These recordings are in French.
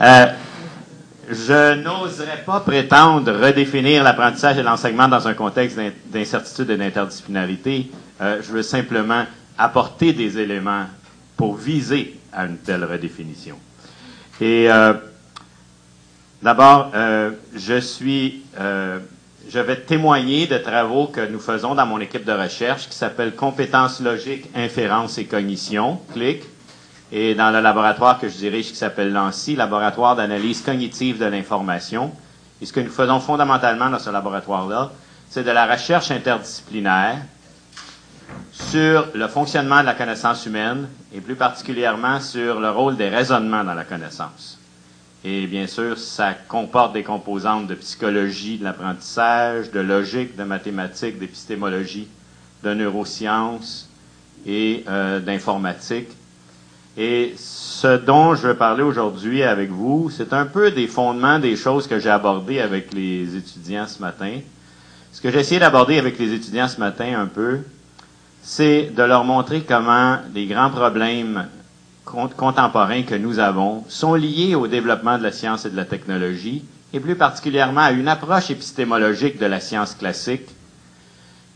Euh, je n'oserais pas prétendre redéfinir l'apprentissage et l'enseignement dans un contexte d'incertitude et d'interdisciplinarité. Euh, je veux simplement apporter des éléments pour viser à une telle redéfinition. Et euh, d'abord, je suis, je vais témoigner de travaux que nous faisons dans mon équipe de recherche qui s'appelle Compétences logiques, inférence et cognition, CLIC, et dans le laboratoire que je dirige qui s'appelle LANCI, Laboratoire d'analyse cognitive de l'information. Et ce que nous faisons fondamentalement dans ce laboratoire-là, c'est de la recherche interdisciplinaire sur le fonctionnement de la connaissance humaine et plus particulièrement sur le rôle des raisonnements dans la connaissance. Et bien sûr, ça comporte des composantes de psychologie de l'apprentissage, de logique, de mathématiques, d'épistémologie, de neurosciences et euh, d'informatique. Et ce dont je veux parler aujourd'hui avec vous, c'est un peu des fondements des choses que j'ai abordées avec les étudiants ce matin. Ce que j'ai essayé d'aborder avec les étudiants ce matin un peu, c'est de leur montrer comment les grands problèmes contemporains que nous avons sont liés au développement de la science et de la technologie, et plus particulièrement à une approche épistémologique de la science classique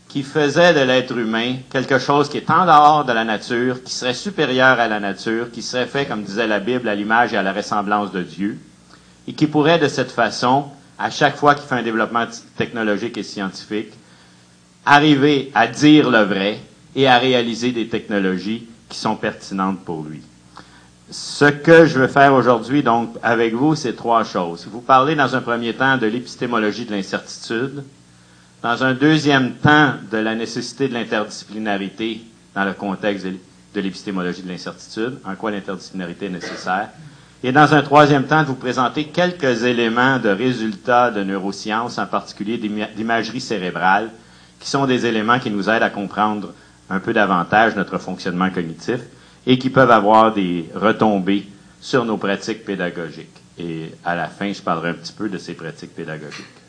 qui faisait de l'être humain quelque chose qui est en dehors de la nature, qui serait supérieur à la nature, qui serait fait, comme disait la Bible, à l'image et à la ressemblance de Dieu, et qui pourrait de cette façon, à chaque fois qu'il fait un développement technologique et scientifique, arriver à dire le vrai et à réaliser des technologies qui sont pertinentes pour lui. Ce que je veux faire aujourd'hui, donc, avec vous, c'est trois choses. Vous parlez dans un premier temps de l'épistémologie de l'incertitude, dans un deuxième temps de la nécessité de l'interdisciplinarité dans le contexte de l'épistémologie de l'incertitude, en quoi l'interdisciplinarité est nécessaire, et dans un troisième temps de vous présenter quelques éléments de résultats de neurosciences, en particulier d'imagerie cérébrale, qui sont des éléments qui nous aident à comprendre un peu davantage notre fonctionnement cognitif et qui peuvent avoir des retombées sur nos pratiques pédagogiques. Et à la fin, je parlerai un petit peu de ces pratiques pédagogiques.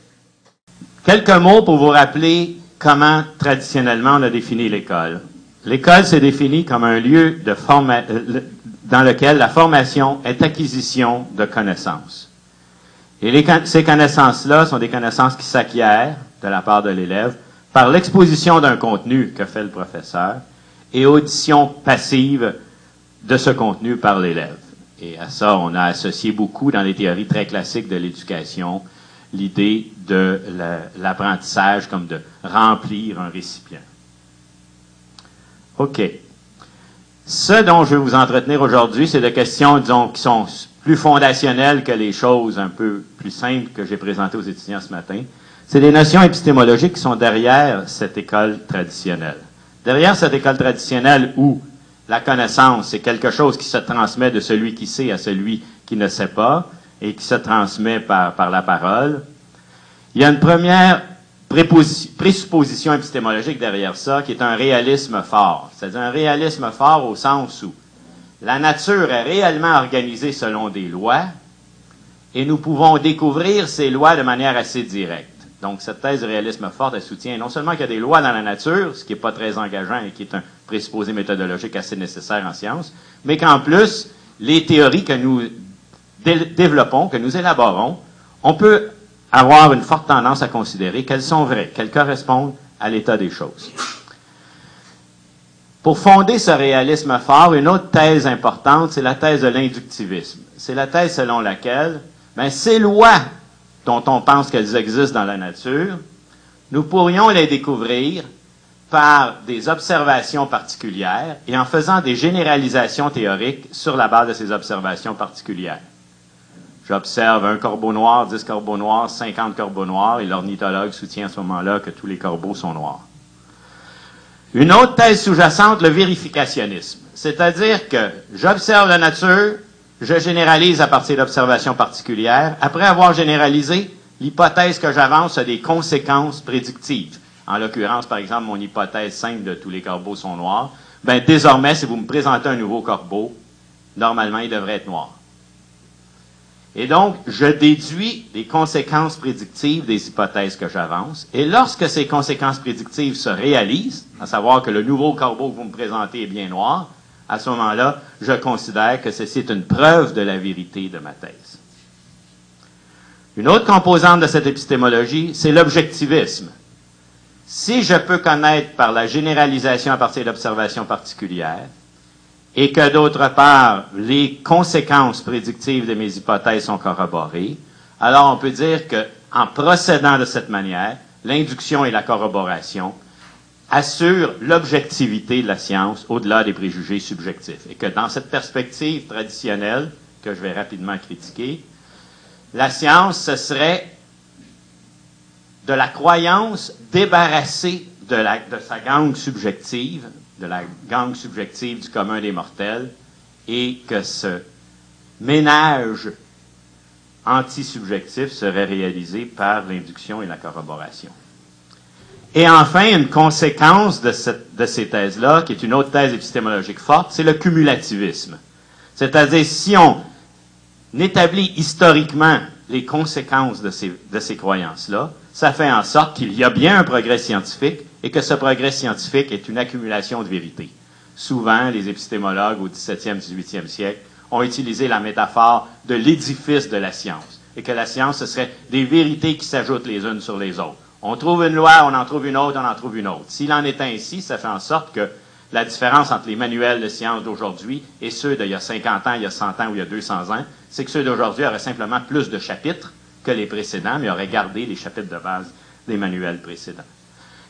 Quelques mots pour vous rappeler comment traditionnellement on a défini l'école. L'école s'est définie comme un lieu euh, dans lequel la formation est acquisition de connaissances. Et ces connaissances-là sont des connaissances qui s'acquièrent de la part de l'élève par l'exposition d'un contenu que fait le professeur et audition passive de ce contenu par l'élève. Et à ça, on a associé beaucoup dans les théories très classiques de l'éducation l'idée de l'apprentissage comme de remplir un récipient. OK. Ce dont je vais vous entretenir aujourd'hui, c'est des questions, disons, qui sont plus fondationnelles que les choses un peu plus simples que j'ai présentées aux étudiants ce matin. C'est des notions épistémologiques qui sont derrière cette école traditionnelle. Derrière cette école traditionnelle où la connaissance, c'est quelque chose qui se transmet de celui qui sait à celui qui ne sait pas et qui se transmet par, la parole. Il y a une première présupposition épistémologique derrière ça qui est un réalisme fort. C'est-à-dire un réalisme fort au sens où la nature est réellement organisée selon des lois et nous pouvons découvrir ces lois de manière assez directe. Donc, cette thèse de réalisme fort, elle soutient non seulement qu'il y a des lois dans la nature, ce qui n'est pas très engageant et qui est un présupposé méthodologique assez nécessaire en sciences, mais qu'en plus, les théories que nous développons, que nous élaborons, on peut avoir une forte tendance à considérer qu'elles sont vraies, qu'elles correspondent à l'état des choses. Pour fonder ce réalisme fort, une autre thèse importante, c'est la thèse de l'inductivisme. C'est la thèse selon laquelle ben, ces lois dont on pense qu'elles existent dans la nature, nous pourrions les découvrir par des observations particulières et en faisant des généralisations théoriques sur la base de ces observations particulières. J'observe un corbeau noir, dix corbeaux noirs, cinquante corbeaux noirs, et l'ornithologue soutient à ce moment-là que tous les corbeaux sont noirs. Une autre thèse sous-jacente, le vérificationnisme. C'est-à-dire que j'observe la nature, je généralise à partir d'observations particulières. Après avoir généralisé, l'hypothèse que j'avance a des conséquences prédictives. En l'occurrence, par exemple, mon hypothèse simple de tous les corbeaux sont noirs. Ben, désormais, si vous me présentez un nouveau corbeau, normalement, il devrait être noir. Et donc, je déduis les conséquences prédictives des hypothèses que j'avance. Et lorsque ces conséquences prédictives se réalisent, à savoir que le nouveau corbeau que vous me présentez est bien noir, à ce moment-là, je considère que ceci est une preuve de la vérité de ma thèse. Une autre composante de cette épistémologie, c'est l'objectivisme. Si je peux connaître par la généralisation à partir d'observations particulières, et que d'autre part, les conséquences prédictives de mes hypothèses sont corroborées, alors on peut dire que, en procédant de cette manière, l'induction et la corroboration assurent l'objectivité de la science au-delà des préjugés subjectifs. Et que dans cette perspective traditionnelle, que je vais rapidement critiquer, la science, ce serait de la croyance débarrassée de, de sa gangue subjective, de la gangue subjective du commun des mortels, et que ce ménage anti-subjectif serait réalisé par l'induction et la corroboration. Et enfin, une conséquence de, ces thèses-là, qui est une autre thèse épistémologique forte, c'est le cumulativisme. C'est-à-dire, si on établit historiquement les conséquences de ces, de ces croyances-là, ça fait en sorte qu'il y a bien un progrès scientifique et que ce progrès scientifique est une accumulation de vérités. Souvent, les épistémologues au 17e, 18e siècle ont utilisé la métaphore de l'édifice de la science et que la science, ce serait des vérités qui s'ajoutent les unes sur les autres. On trouve une loi, on en trouve une autre, on en trouve une autre. S'il en est ainsi, ça fait en sorte que la différence entre les manuels de science d'aujourd'hui et ceux d'il y a 50 ans, il y a 100 ans ou il y a 200 ans, c'est que ceux d'aujourd'hui auraient simplement plus de chapitres que les précédents, mais auraient gardé les chapitres de base des manuels précédents.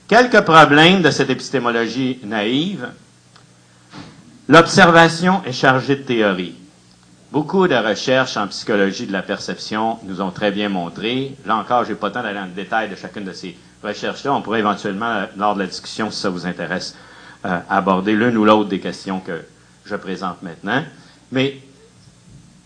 Quelques problèmes de cette épistémologie naïve. L'observation est chargée de théorie. Beaucoup de recherches en psychologie de la perception nous ont très bien montré. Là encore, je n'ai pas le temps d'aller dans le détail de chacune de ces recherches-là. On pourrait éventuellement, lors de la discussion, si ça vous intéresse, euh, aborder l'une ou l'autre des questions que je présente maintenant. Mais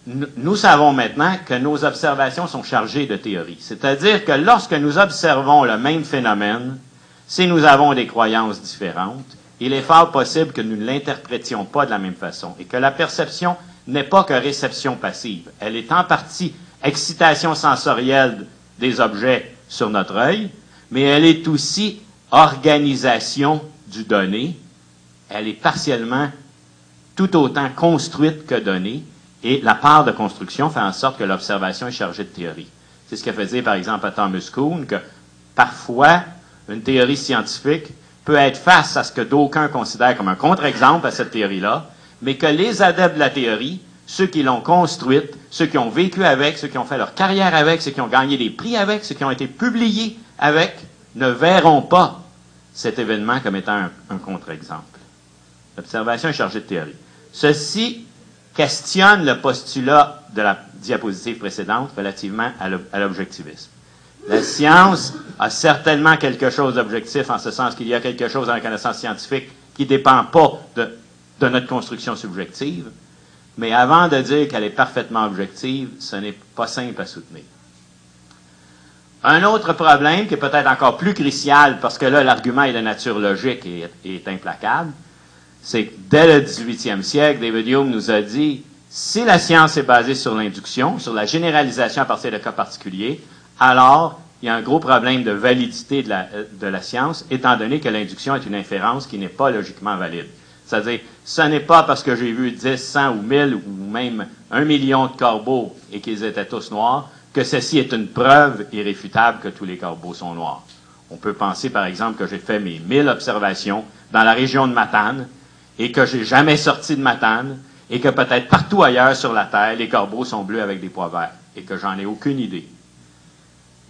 nous savons maintenant que nos observations sont chargées de théorie. C'est-à-dire que lorsque nous observons le même phénomène, si nous avons des croyances différentes, il est fort possible que nous ne l'interprétions pas de la même façon et que la perception n'est pas que réception passive. Elle est en partie excitation sensorielle des objets sur notre œil, mais elle est aussi organisation du donné. Elle est partiellement tout autant construite que donnée, et la part de construction fait en sorte que l'observation est chargée de théorie. C'est ce qu'a fait dire, par exemple, à Thomas Kuhn, que parfois, une théorie scientifique peut être face à ce que d'aucuns considèrent comme un contre-exemple à cette théorie-là, mais que les adeptes de la théorie, ceux qui l'ont construite, ceux qui ont vécu avec, ceux qui ont fait leur carrière avec, ceux qui ont gagné des prix avec, ceux qui ont été publiés avec, ne verront pas cet événement comme étant un, contre-exemple. L'observation est chargée de théorie. Ceci questionne le postulat de la diapositive précédente relativement à l'objectivisme. La science a certainement quelque chose d'objectif en ce sens qu'il y a quelque chose dans la connaissance scientifique qui ne dépend pas de, notre construction subjective, mais avant de dire qu'elle est parfaitement objective, ce n'est pas simple à soutenir. Un autre problème qui est peut-être encore plus crucial, parce que là, l'argument est de nature logique et est implacable, c'est que dès le 18e siècle, David Hume nous a dit, si la science est basée sur l'induction, sur la généralisation à partir de cas particuliers, alors il y a un gros problème de validité de la, de la science, étant donné que l'induction est une inférence qui n'est pas logiquement valide. C'est-à-dire, ce n'est pas parce que j'ai vu 10, 100 ou 1000 ou même un million de corbeaux et qu'ils étaient tous noirs que ceci est une preuve irréfutable que tous les corbeaux sont noirs. On peut penser, par exemple, que j'ai fait mes 1000 observations dans la région de Matane et que j'ai jamais sorti de Matane et que peut-être partout ailleurs sur la Terre, les corbeaux sont bleus avec des pois verts et que j'en ai aucune idée.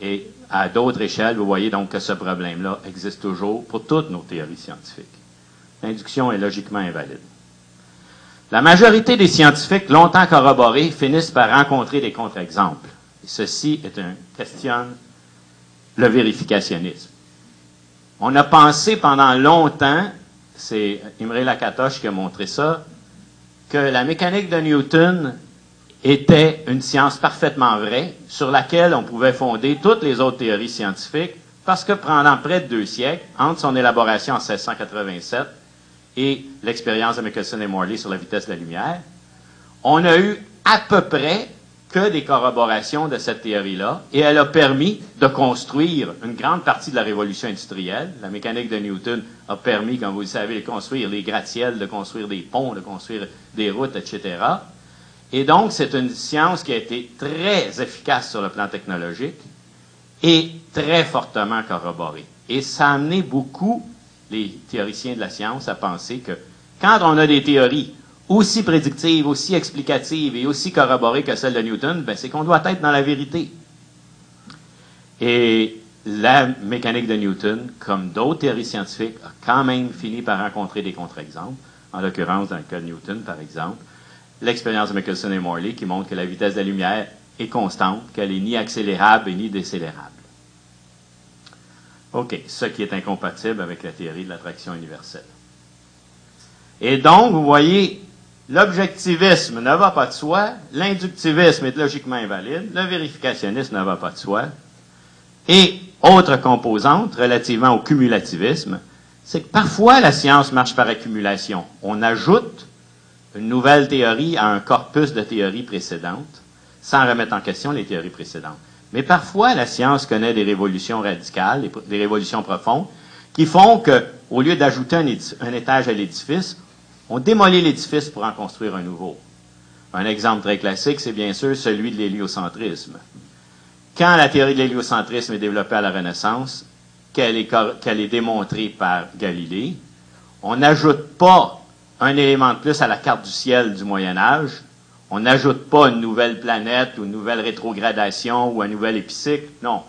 Et à d'autres échelles, vous voyez donc que ce problème-là existe toujours pour toutes nos théories scientifiques. L'induction est logiquement invalide. La majorité des scientifiques, longtemps corroborés, finissent par rencontrer des contre-exemples. Ceci est un, questionne le vérificationnisme. On a pensé pendant longtemps, c'est Imre Lakatosh qui a montré ça, que la mécanique de Newton était une science parfaitement vraie sur laquelle on pouvait fonder toutes les autres théories scientifiques parce que pendant près de deux siècles, entre son élaboration en 1687 et l'expérience de Michelson et Morley sur la vitesse de la lumière, on a eu à peu près que des corroborations de cette théorie-là, et elle a permis de construire une grande partie de la révolution industrielle. La mécanique de Newton a permis, comme vous le savez, de construire les gratte-ciels, de construire des ponts, de construire des routes, etc. Et donc, c'est une science qui a été très efficace sur le plan technologique et très fortement corroborée. Et ça a amené beaucoup les théoriciens de la science à penser que quand on a des théories aussi prédictives, aussi explicatives et aussi corroborées que celles de Newton, ben c'est qu'on doit être dans la vérité. Et la mécanique de Newton, comme d'autres théories scientifiques, a quand même fini par rencontrer des contre-exemples. En l'occurrence, dans le cas de Newton, par exemple, l'expérience de Michelson et Morley qui montre que la vitesse de la lumière est constante, qu'elle est ni accélérable ni décélérable. OK, ce qui est incompatible avec la théorie de l'attraction universelle. Et donc, vous voyez, l'objectivisme ne va pas de soi, l'inductivisme est logiquement invalide, le vérificationnisme ne va pas de soi. Et autre composante relativement au cumulativisme, c'est que parfois la science marche par accumulation. On ajoute une nouvelle théorie à un corpus de théories précédentes, sans remettre en question les théories précédentes. Mais parfois, la science connaît des révolutions radicales, des révolutions profondes, qui font que, au lieu d'ajouter un, étage à l'édifice, on démolit l'édifice pour en construire un nouveau. Un exemple très classique, c'est bien sûr celui de l'héliocentrisme. Quand la théorie de l'héliocentrisme est développée à la Renaissance, qu'elle est, est démontrée par Galilée, on n'ajoute pas un élément de plus à la carte du ciel du Moyen Âge. On n'ajoute pas une nouvelle planète ou une nouvelle rétrogradation ou un nouvel épicycle. Non.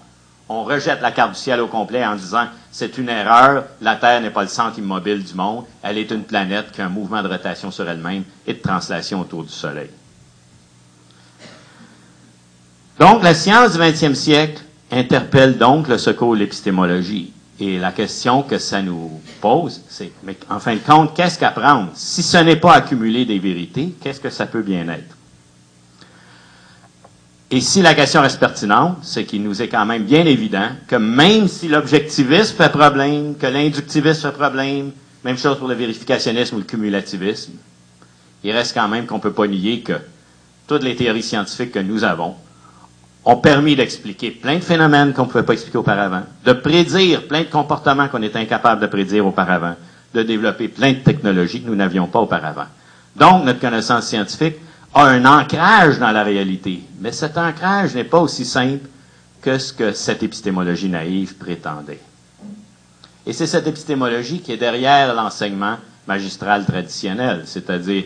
On rejette la carte du ciel au complet en disant c'est une erreur, la Terre n'est pas le centre immobile du monde, elle est une planète qui a un mouvement de rotation sur elle-même et de translation autour du Soleil. Donc, la science du 20e siècle interpelle donc le secours de l'épistémologie. Et la question que ça nous pose, c'est, mais en fin de compte, qu'est-ce qu'apprendre? Si ce n'est pas accumuler des vérités, qu'est-ce que ça peut bien être? Et si la question reste pertinente, c'est qu'il nous est quand même bien évident que même si l'objectivisme fait problème, que l'inductivisme fait problème, même chose pour le vérificationnisme ou le cumulativisme, il reste quand même qu'on ne peut pas nier que toutes les théories scientifiques que nous avons ont permis d'expliquer plein de phénomènes qu'on ne pouvait pas expliquer auparavant, de prédire plein de comportements qu'on était incapable de prédire auparavant, de développer plein de technologies que nous n'avions pas auparavant. Donc, notre connaissance scientifique a un ancrage dans la réalité, mais cet ancrage n'est pas aussi simple que ce que cette épistémologie naïve prétendait. Et c'est cette épistémologie qui est derrière l'enseignement magistral traditionnel, c'est-à-dire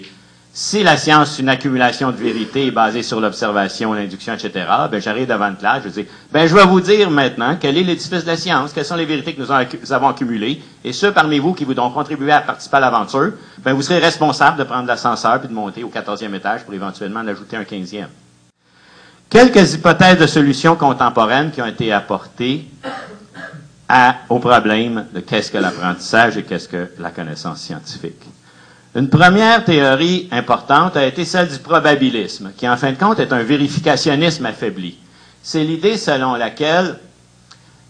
si la science est une accumulation de vérités basée sur l'observation, l'induction, etc., ben, j'arrive devant une classe, je dis, ben, je vais vous dire maintenant quel est l'édifice de la science, quelles sont les vérités que nous avons accumulées, et ceux parmi vous qui voudront contribuer à participer à l'aventure, ben, vous serez responsable de prendre l'ascenseur puis de monter au 14e étage pour éventuellement en ajouter un 15e. Quelques hypothèses de solutions contemporaines qui ont été apportées au problème de qu'est-ce que l'apprentissage et qu'est-ce que la connaissance scientifique. Une première théorie importante a été celle du probabilisme, qui en fin de compte est un vérificationnisme affaibli. C'est l'idée selon laquelle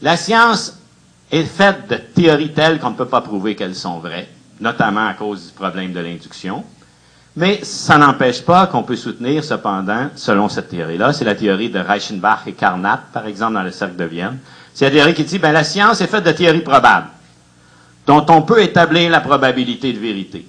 la science est faite de théories telles qu'on ne peut pas prouver qu'elles sont vraies, notamment à cause du problème de l'induction. Mais ça n'empêche pas qu'on peut soutenir, cependant, selon cette théorie-là, c'est la théorie de Reichenbach et Carnap, par exemple, dans le cercle de Vienne. C'est la théorie qui dit, ben, la science est faite de théories probables, dont on peut établir la probabilité de vérité.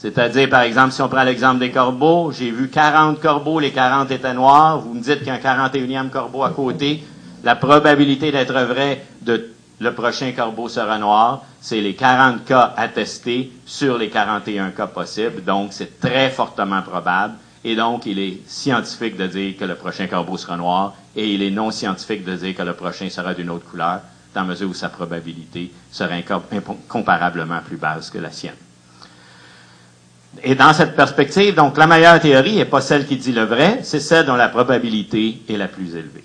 C'est-à-dire, par exemple, si on prend l'exemple des corbeaux, j'ai vu 40 corbeaux, les 40 étaient noirs, vous me dites qu'il y a un 41e corbeau à côté, la probabilité d'être vrai de le prochain corbeau sera noir, c'est les 40 cas attestés sur les 41 cas possibles, donc c'est très fortement probable, et donc il est scientifique de dire que le prochain corbeau sera noir, et il est non scientifique de dire que le prochain sera d'une autre couleur, dans la mesure où sa probabilité sera incomparablement plus basse que la sienne. Et dans cette perspective, donc, la meilleure théorie n'est pas celle qui dit le vrai, c'est celle dont la probabilité est la plus élevée.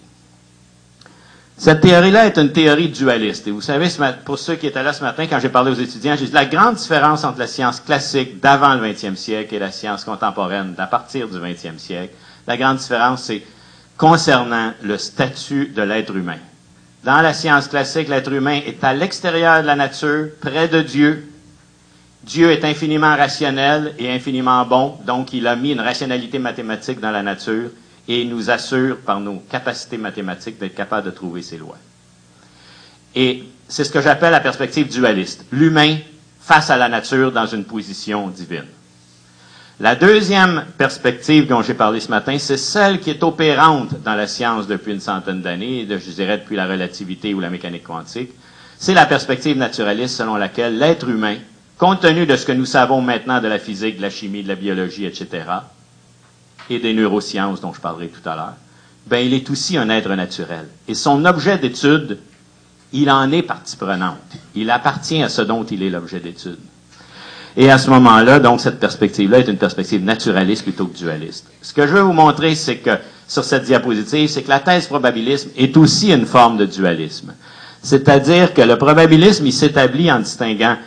Cette théorie-là est une théorie dualiste. Et vous savez, pour ceux qui étaient là ce matin, quand j'ai parlé aux étudiants, j'ai dit la grande différence entre la science classique d'avant le 20e siècle et la science contemporaine d'à partir du 20e siècle, la grande différence, c'est concernant le statut de l'être humain. Dans la science classique, l'être humain est à l'extérieur de la nature, près de Dieu, Dieu est infiniment rationnel et infiniment bon, donc il a mis une rationalité mathématique dans la nature, et nous assure par nos capacités mathématiques d'être capables de trouver ces lois. Et c'est ce que j'appelle la perspective dualiste. L'humain face à la nature dans une position divine. La deuxième perspective dont j'ai parlé ce matin, c'est celle qui est opérante dans la science depuis une centaine d'années, je dirais depuis la relativité ou la mécanique quantique. C'est la perspective naturaliste selon laquelle l'être humain, compte tenu de ce que nous savons maintenant de la physique, de la chimie, de la biologie, etc., et des neurosciences dont je parlerai tout à l'heure, ben, il est aussi un être naturel. Et son objet d'étude, il en est partie prenante. Il appartient à ce dont il est l'objet d'étude. Et à ce moment-là, donc, cette perspective-là est une perspective naturaliste plutôt que dualiste. Ce que je veux vous montrer, c'est que, sur cette diapositive, c'est que la thèse probabilisme est aussi une forme de dualisme. C'est-à-dire que le probabilisme, il s'établit en distinguant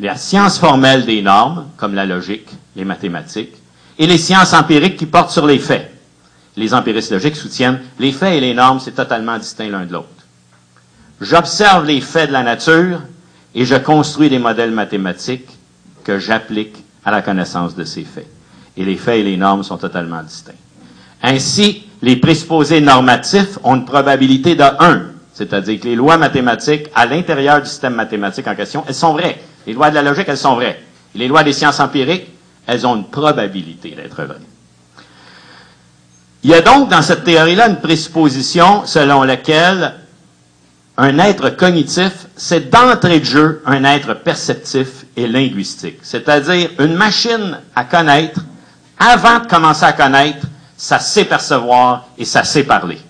la science formelle des normes, comme la logique, les mathématiques, et les sciences empiriques qui portent sur les faits. Les empiristes logiques soutiennent les faits et les normes, c'est totalement distinct l'un de l'autre. J'observe les faits de la nature et je construis des modèles mathématiques que j'applique à la connaissance de ces faits. Et les faits et les normes sont totalement distincts. Ainsi, les présupposés normatifs ont une probabilité de 1, c'est-à-dire que les lois mathématiques à l'intérieur du système mathématique en question, elles sont vraies. Les lois de la logique, elles sont vraies. les lois des sciences empiriques, elles ont une probabilité d'être vraies. Il y a donc dans cette théorie-là une présupposition selon laquelle un être cognitif, c'est d'entrée de jeu un être perceptif et linguistique. C'est-à-dire une machine à connaître, avant de commencer à connaître, ça sait percevoir et ça sait parler.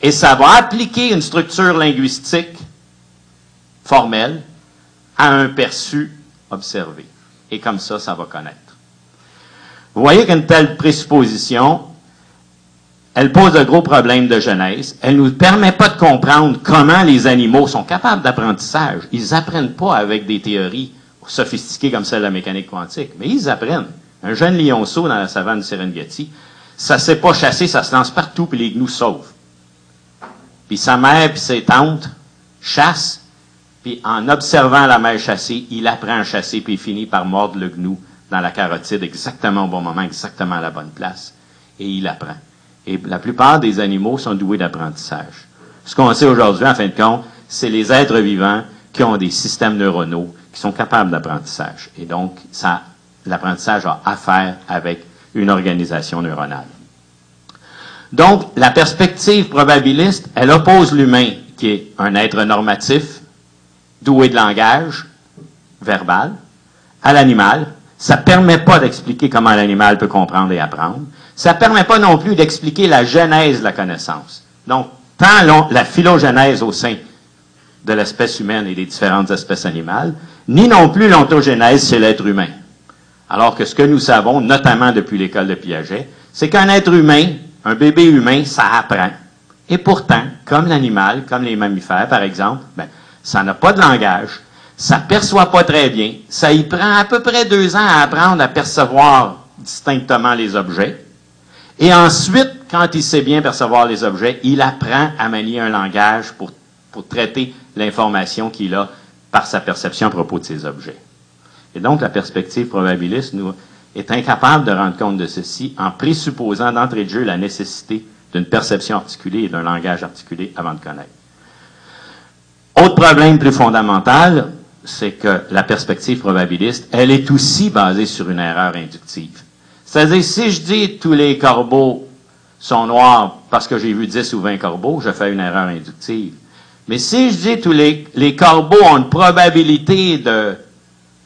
Et ça va appliquer une structure linguistique formelle à un perçu observé. Et comme ça, ça va connaître. Vous voyez qu'une telle présupposition, elle pose de gros problèmes de genèse. Elle ne nous permet pas de comprendre comment les animaux sont capables d'apprentissage. Ils apprennent pas avec des théories sophistiquées comme celle de la mécanique quantique, mais ils apprennent. Un jeune lionceau dans la savane du Serengeti, ça ne sait pas chasser, ça se lance partout, puis les gnous sauvent. Puis sa mère puis ses tantes chassent, puis en observant la mère chasser, il apprend à chasser, puis il finit par mordre le gnou dans la carotide exactement au bon moment, exactement à la bonne place. Et il apprend. Et la plupart des animaux sont doués d'apprentissage. Ce qu'on sait aujourd'hui, en fin de compte, c'est les êtres vivants qui ont des systèmes neuronaux qui sont capables d'apprentissage. Et donc, ça, l'apprentissage a affaire avec une organisation neuronale. Donc, la perspective probabiliste, elle oppose l'humain, qui est un être normatif, doué de langage verbal, à l'animal, ça ne permet pas d'expliquer comment l'animal peut comprendre et apprendre. Ça ne permet pas non plus d'expliquer la genèse de la connaissance. Donc, tant la phylogénèse au sein de l'espèce humaine et des différentes espèces animales, ni non plus l'ontogénèse chez l'être humain. Alors que ce que nous savons, notamment depuis l'école de Piaget, c'est qu'un être humain, un bébé humain, ça apprend. Et pourtant, comme l'animal, comme les mammifères par exemple, ben, ça n'a pas de langage, ça perçoit pas très bien. Ça y prend à peu près deux ans à apprendre à percevoir distinctement les objets. Et ensuite, quand il sait bien percevoir les objets, il apprend à manier un langage pour, pour traiter l'information qu'il a par sa perception à propos de ces objets. Et donc, la perspective probabiliste nous est incapable de rendre compte de ceci en présupposant d'entrée de jeu la nécessité d'une perception articulée et d'un langage articulé avant de connaître. Autre problème plus fondamental, c'est que la perspective probabiliste, elle est aussi basée sur une erreur inductive. C'est-à-dire, si je dis tous les corbeaux sont noirs parce que j'ai vu 10 ou 20 corbeaux, je fais une erreur inductive. Mais si je dis tous les, les corbeaux ont une probabilité de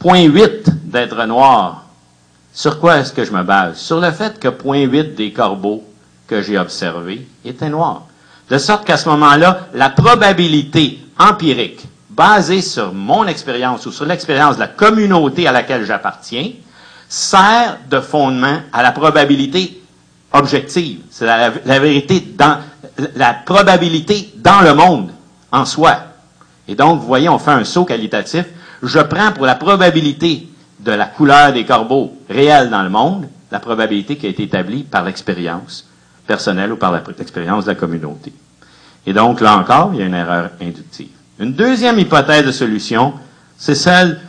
0.8 d'être noirs, sur quoi est-ce que je me base? Sur le fait que 0.8 des corbeaux que j'ai observés étaient noirs. De sorte qu'à ce moment-là, la probabilité empirique basé sur mon expérience ou sur l'expérience de la communauté à laquelle j'appartiens, sert de fondement à la probabilité objective. C'est la, vérité dans, la probabilité dans le monde, en soi. Et donc, vous voyez, on fait un saut qualitatif. Je prends pour la probabilité de la couleur des corbeaux réelle dans le monde, la probabilité qui a été établie par l'expérience personnelle ou par l'expérience de la communauté. Et donc, là encore, il y a une erreur inductive. Une deuxième hypothèse de solution, c'est celle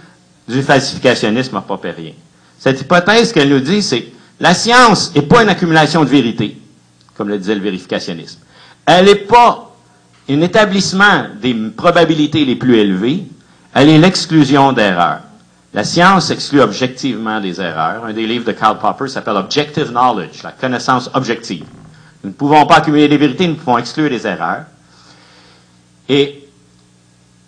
du falsificationnisme popérien. Cette hypothèse qu'elle nous dit, c'est la science n'est pas une accumulation de vérité, comme le disait le vérificationnisme. Elle n'est pas un établissement des probabilités les plus élevées, elle est l'exclusion d'erreurs. La science exclut objectivement des erreurs. Un des livres de Karl Popper s'appelle Objective Knowledge, la connaissance objective. Nous ne pouvons pas accumuler des vérités, nous pouvons exclure des erreurs. Et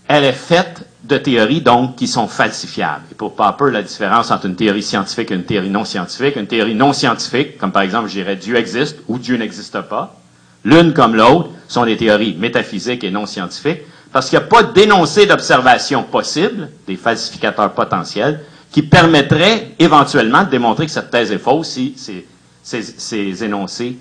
elle est faite de théories, donc, qui sont falsifiables. Et pour Popper, la différence entre une théorie scientifique et une théorie non scientifique, une théorie non scientifique, comme par exemple, je dirais Dieu existe ou Dieu n'existe pas, l'une comme l'autre sont des théories métaphysiques et non scientifiques, parce qu'il n'y a pas d'énoncé d'observation possible, des falsificateurs potentiels, qui permettraient éventuellement de démontrer que cette thèse est fausse si ces, ces énoncés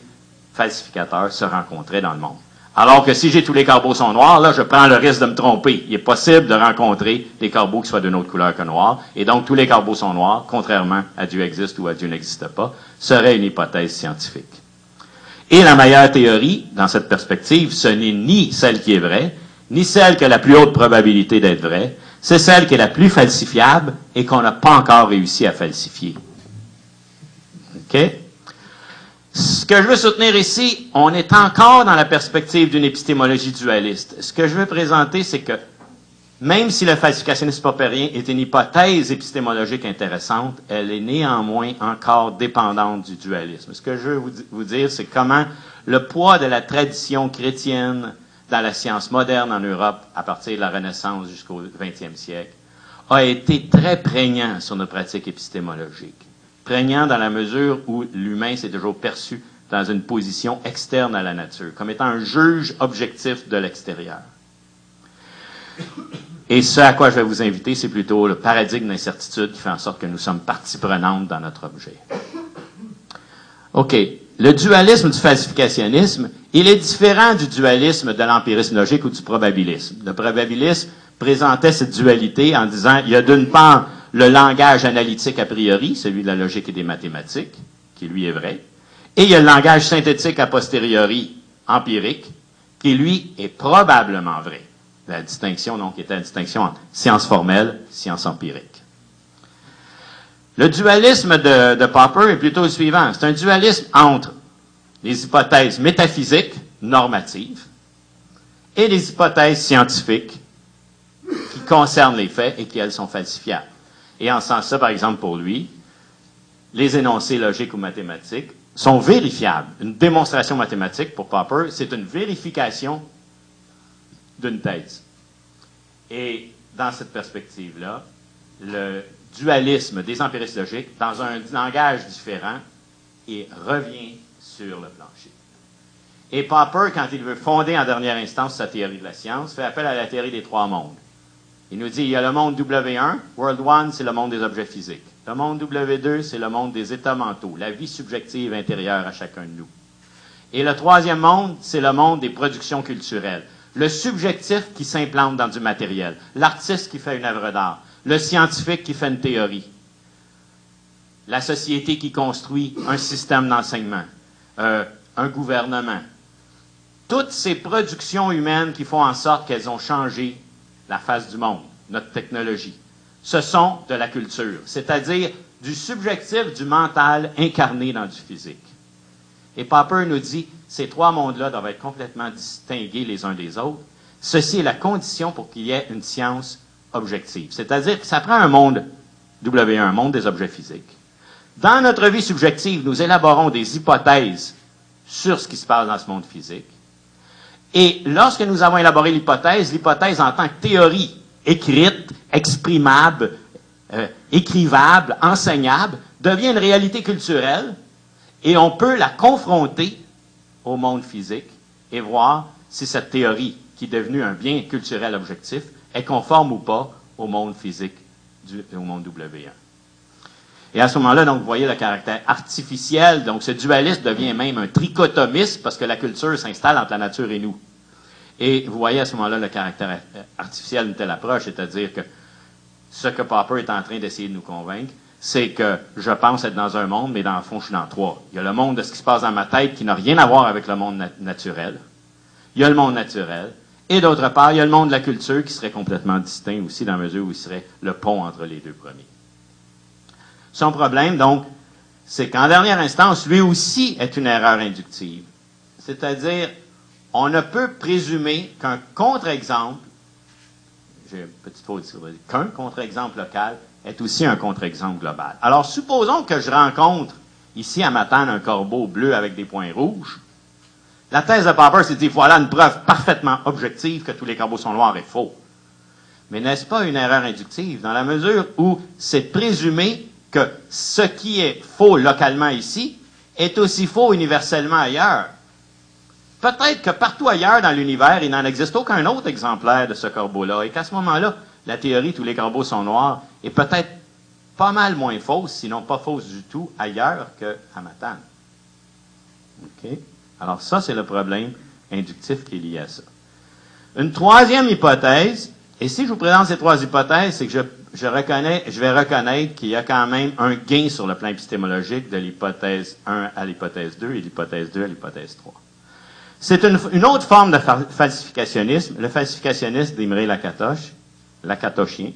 se rencontraient dans le monde. Alors que si j'ai tous les corbeaux sont noirs, là, je prends le risque de me tromper. Il est possible de rencontrer des corbeaux qui soient d'une autre couleur que noir. Et donc, tous les corbeaux sont noirs, contrairement à Dieu existe ou à Dieu n'existe pas, serait une hypothèse scientifique. Et la meilleure théorie, dans cette perspective, ce n'est ni celle qui est vraie, ni celle qui a la plus haute probabilité d'être vraie, c'est celle qui est la plus falsifiable et qu'on n'a pas encore réussi à falsifier. OK? Ce que je veux soutenir ici, on est encore dans la perspective d'une épistémologie dualiste. Ce que je veux présenter, c'est que même si le falsificationnisme popérien est une hypothèse épistémologique intéressante, elle est néanmoins encore dépendante du dualisme. Ce que je veux vous dire, c'est comment le poids de la tradition chrétienne dans la science moderne en Europe, à partir de la Renaissance jusqu'au XXe siècle, a été très prégnant sur nos pratiques épistémologiques prégnant dans la mesure où l'humain s'est toujours perçu dans une position externe à la nature, comme étant un juge objectif de l'extérieur. Et ce à quoi je vais vous inviter, c'est plutôt le paradigme d'incertitude qui fait en sorte que nous sommes partie prenante dans notre objet. OK. Le dualisme du falsificationnisme, il est différent du dualisme de l'empirisme logique ou du probabilisme. Le probabilisme présentait cette dualité en disant, il y a d'une part le langage analytique a priori, celui de la logique et des mathématiques, qui lui est vrai, et il y a le langage synthétique a posteriori, empirique, qui lui est probablement vrai. La distinction, donc, était la distinction entre science formelle, science empirique. Le dualisme de, de Popper est plutôt le suivant. C'est un dualisme entre les hypothèses métaphysiques, normatives, et les hypothèses scientifiques qui concernent les faits et qui, elles, sont falsifiables. Et en sens ça, par exemple, pour lui, les énoncés logiques ou mathématiques sont vérifiables. Une démonstration mathématique, pour Popper, c'est une vérification d'une thèse. Et dans cette perspective-là, le dualisme des empiristes logiques, dans un langage différent, et revient sur le plancher. Et Popper, quand il veut fonder en dernière instance sa théorie de la science, fait appel à la théorie des trois mondes. Il nous dit, il y a le monde W1. World 1, c'est le monde des objets physiques. Le monde W2, c'est le monde des états mentaux, la vie subjective intérieure à chacun de nous. Et le troisième monde, c'est le monde des productions culturelles. Le subjectif qui s'implante dans du matériel. L'artiste qui fait une œuvre d'art. Le scientifique qui fait une théorie. La société qui construit un système d'enseignement. Euh, un gouvernement. Toutes ces productions humaines qui font en sorte qu'elles ont changé la face du monde, notre technologie. Ce sont de la culture, c'est-à-dire du subjectif, du mental incarné dans du physique. Et Popper nous dit, ces trois mondes-là doivent être complètement distingués les uns des autres. Ceci est la condition pour qu'il y ait une science objective. C'est-à-dire que ça prend un monde W1, un monde des objets physiques. Dans notre vie subjective, nous élaborons des hypothèses sur ce qui se passe dans ce monde physique. Et lorsque nous avons élaboré l'hypothèse, l'hypothèse en tant que théorie écrite, exprimable, euh, écrivable, enseignable, devient une réalité culturelle et on peut la confronter au monde physique et voir si cette théorie, qui est devenue un bien culturel objectif, est conforme ou pas au monde physique, du, au monde W1. Et à ce moment-là, donc, vous voyez le caractère artificiel. Donc, ce dualisme devient même un trichotomisme parce que la culture s'installe entre la nature et nous. Et vous voyez à ce moment-là le caractère artificiel d'une telle approche, c'est-à-dire que ce que Popper est en train d'essayer de nous convaincre, c'est que je pense être dans un monde, mais dans le fond, je suis dans trois. Il y a le monde de ce qui se passe dans ma tête qui n'a rien à voir avec le monde naturel. Il y a le monde naturel. Et d'autre part, il y a le monde de la culture qui serait complètement distinct aussi dans la mesure où il serait le pont entre les deux premiers. Son problème, donc, c'est qu'en dernière instance, lui aussi est une erreur inductive. C'est-à-dire, on ne peut présumer qu'un contre-exemple, j'ai une petite faute qu'un contre-exemple local est aussi un contre-exemple global. Alors, supposons que je rencontre ici à Matane un corbeau bleu avec des points rouges. La thèse de Popper, c'est de dire, voilà une preuve parfaitement objective que tous les corbeaux sont noirs et faux. Mais n'est-ce pas une erreur inductive dans la mesure où c'est présumé que ce qui est faux localement ici est aussi faux universellement ailleurs? Peut-être que partout ailleurs dans l'univers, il n'en existe aucun autre exemplaire de ce corbeau-là, et qu'à ce moment-là, la théorie tous les corbeaux sont noirs est peut-être pas mal moins fausse, sinon pas fausse du tout, ailleurs qu'à Matane. OK? Alors ça, c'est le problème inductif qui est lié à ça. Une troisième hypothèse, et si je vous présente ces trois hypothèses, c'est que je, je, reconnais, je vais reconnaître qu'il y a quand même un gain sur le plan épistémologique de l'hypothèse 1 à l'hypothèse 2 et l'hypothèse 2 à l'hypothèse 3. C'est une, autre forme de falsificationnisme, le falsificationnisme d'Imre Lakatosh, Lakatoshien.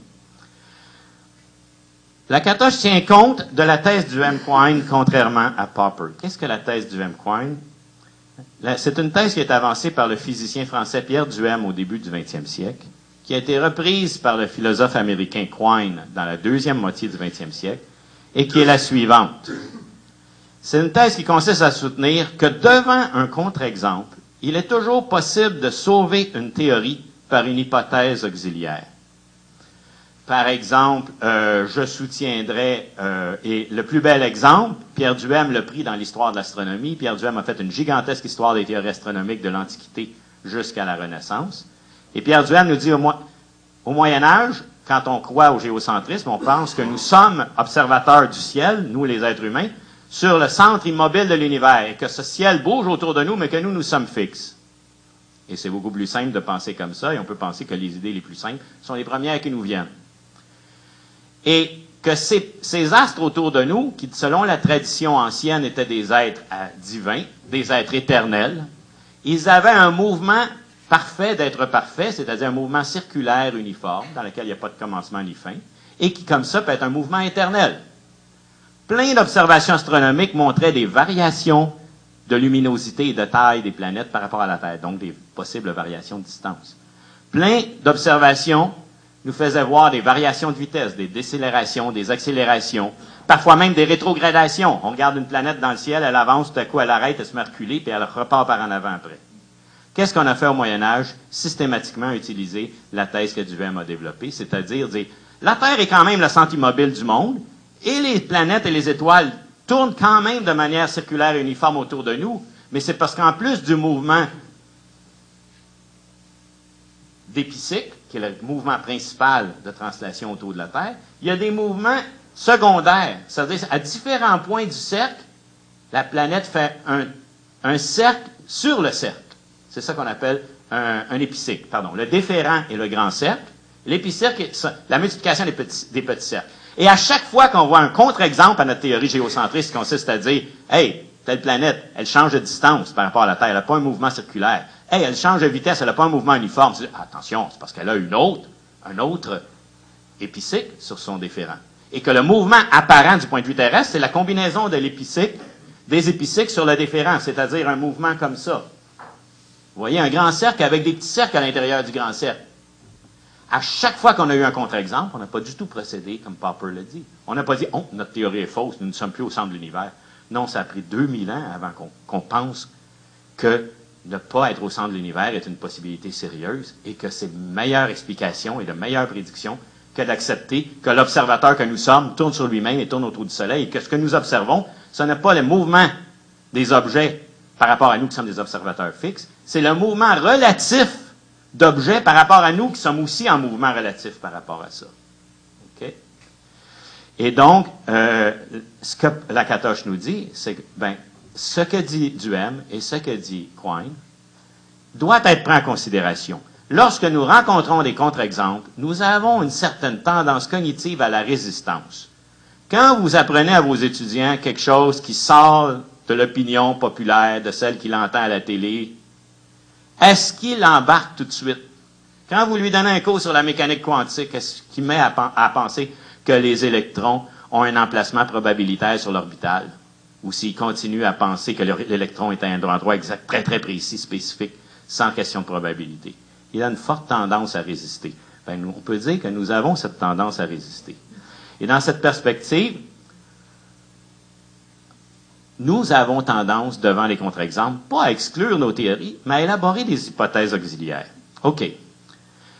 Lakatosh tient compte de la thèse du M. Quine, contrairement à Popper. Qu'est-ce que la thèse du M. Quine? C'est une thèse qui est avancée par le physicien français Pierre Duhem au début du 20e siècle, qui a été reprise par le philosophe américain Quine dans la deuxième moitié du 20e siècle, et qui est la suivante. C'est une thèse qui consiste à soutenir que devant un contre-exemple, il est toujours possible de sauver une théorie par une hypothèse auxiliaire. Par exemple, euh, je soutiendrai, euh, et le plus bel exemple, Pierre Duhem l'a pris dans l'histoire de l'astronomie. Pierre Duhem a fait une gigantesque histoire des théories astronomiques de l'Antiquité jusqu'à la Renaissance. Et Pierre Duhem nous dit au, Moyen Âge, quand on croit au géocentrisme, on pense que nous sommes observateurs du ciel, nous les êtres humains, sur le centre immobile de l'univers, et que ce ciel bouge autour de nous, mais que nous, nous sommes fixes. Et c'est beaucoup plus simple de penser comme ça, et on peut penser que les idées les plus simples sont les premières qui nous viennent et que ces, ces, astres autour de nous, qui selon la tradition ancienne étaient des êtres euh, divins, des êtres éternels, ils avaient un mouvement parfait d'être parfait, c'est-à-dire un mouvement circulaire uniforme, dans lequel il n'y a pas de commencement ni fin, et qui, comme ça, peut être un mouvement éternel. Plein d'observations astronomiques montraient des variations de luminosité et de taille des planètes par rapport à la Terre, donc des possibles variations de distance. Plein d'observations nous faisait voir des variations de vitesse, des décélérations, des accélérations, parfois même des rétrogradations. On regarde une planète dans le ciel, elle avance, tout à coup elle arrête, elle se met reculer, puis elle repart par en avant après. Qu'est-ce qu'on a fait au Moyen Âge? Systématiquement utiliser la thèse que Duhem a développée, c'est-à-dire dire, la Terre est quand même le centre immobile du monde, et les planètes et les étoiles tournent quand même de manière circulaire et uniforme autour de nous, mais c'est parce qu'en plus du mouvement d'épicycle, qui est le mouvement principal de translation autour de la Terre, il y a des mouvements secondaires. C'est-à-dire, à différents points du cercle, la planète fait un, un cercle sur le cercle. C'est ça qu'on appelle un, épicycle. Pardon. Le déférent est le grand cercle. L'épicercle, la multiplication des petits, des petits cercles. Et à chaque fois qu'on voit un contre-exemple à notre théorie géocentriste qui consiste à dire, hey, telle planète, elle change de distance par rapport à la Terre, elle n'a pas un mouvement circulaire. Hey, elle change de vitesse, elle n'a pas un mouvement uniforme. attention, c'est parce qu'elle a une autre, un autre épicycle sur son déférent. Et que le mouvement apparent du point de vue terrestre, c'est la combinaison de l'épicycle, des épicycles sur le déférent, c'est-à-dire un mouvement comme ça. Vous voyez, un grand cercle avec des petits cercles à l'intérieur du grand cercle. À chaque fois qu'on a eu un contre-exemple, on n'a pas du tout procédé comme Popper l'a dit. On n'a pas dit, oh, notre théorie est fausse, nous ne sommes plus au centre de l'univers. Non, ça a pris 2000 ans avant qu'on qu pense que ne pas être au centre de l'univers est une possibilité sérieuse et que c'est une meilleure explication et de meilleure prédiction que d'accepter que l'observateur que nous sommes tourne sur lui-même et tourne autour du Soleil et que ce que nous observons, ce n'est pas le mouvement des objets par rapport à nous qui sommes des observateurs fixes, c'est le mouvement relatif d'objets par rapport à nous qui sommes aussi en mouvement relatif par rapport à ça. OK? Et donc, euh, ce que la Catoche nous dit, c'est que, ben, ce que dit Duhem et ce que dit Quine doit être pris en considération. Lorsque nous rencontrons des contre-exemples, nous avons une certaine tendance cognitive à la résistance. Quand vous apprenez à vos étudiants quelque chose qui sort de l'opinion populaire, de celle qu'il entend à la télé, est-ce qu'il embarque tout de suite? Quand vous lui donnez un cours sur la mécanique quantique, est-ce qu'il met à, penser que les électrons ont un emplacement probabilitaire sur l'orbital? ou s'il continue à penser que l'électron est à un endroit exact, très très précis, spécifique, sans question de probabilité? Il a une forte tendance à résister. Ben, on peut dire que nous avons cette tendance à résister. Et dans cette perspective, nous avons tendance, devant les contre-exemples, pas à exclure nos théories, mais à élaborer des hypothèses auxiliaires. OK.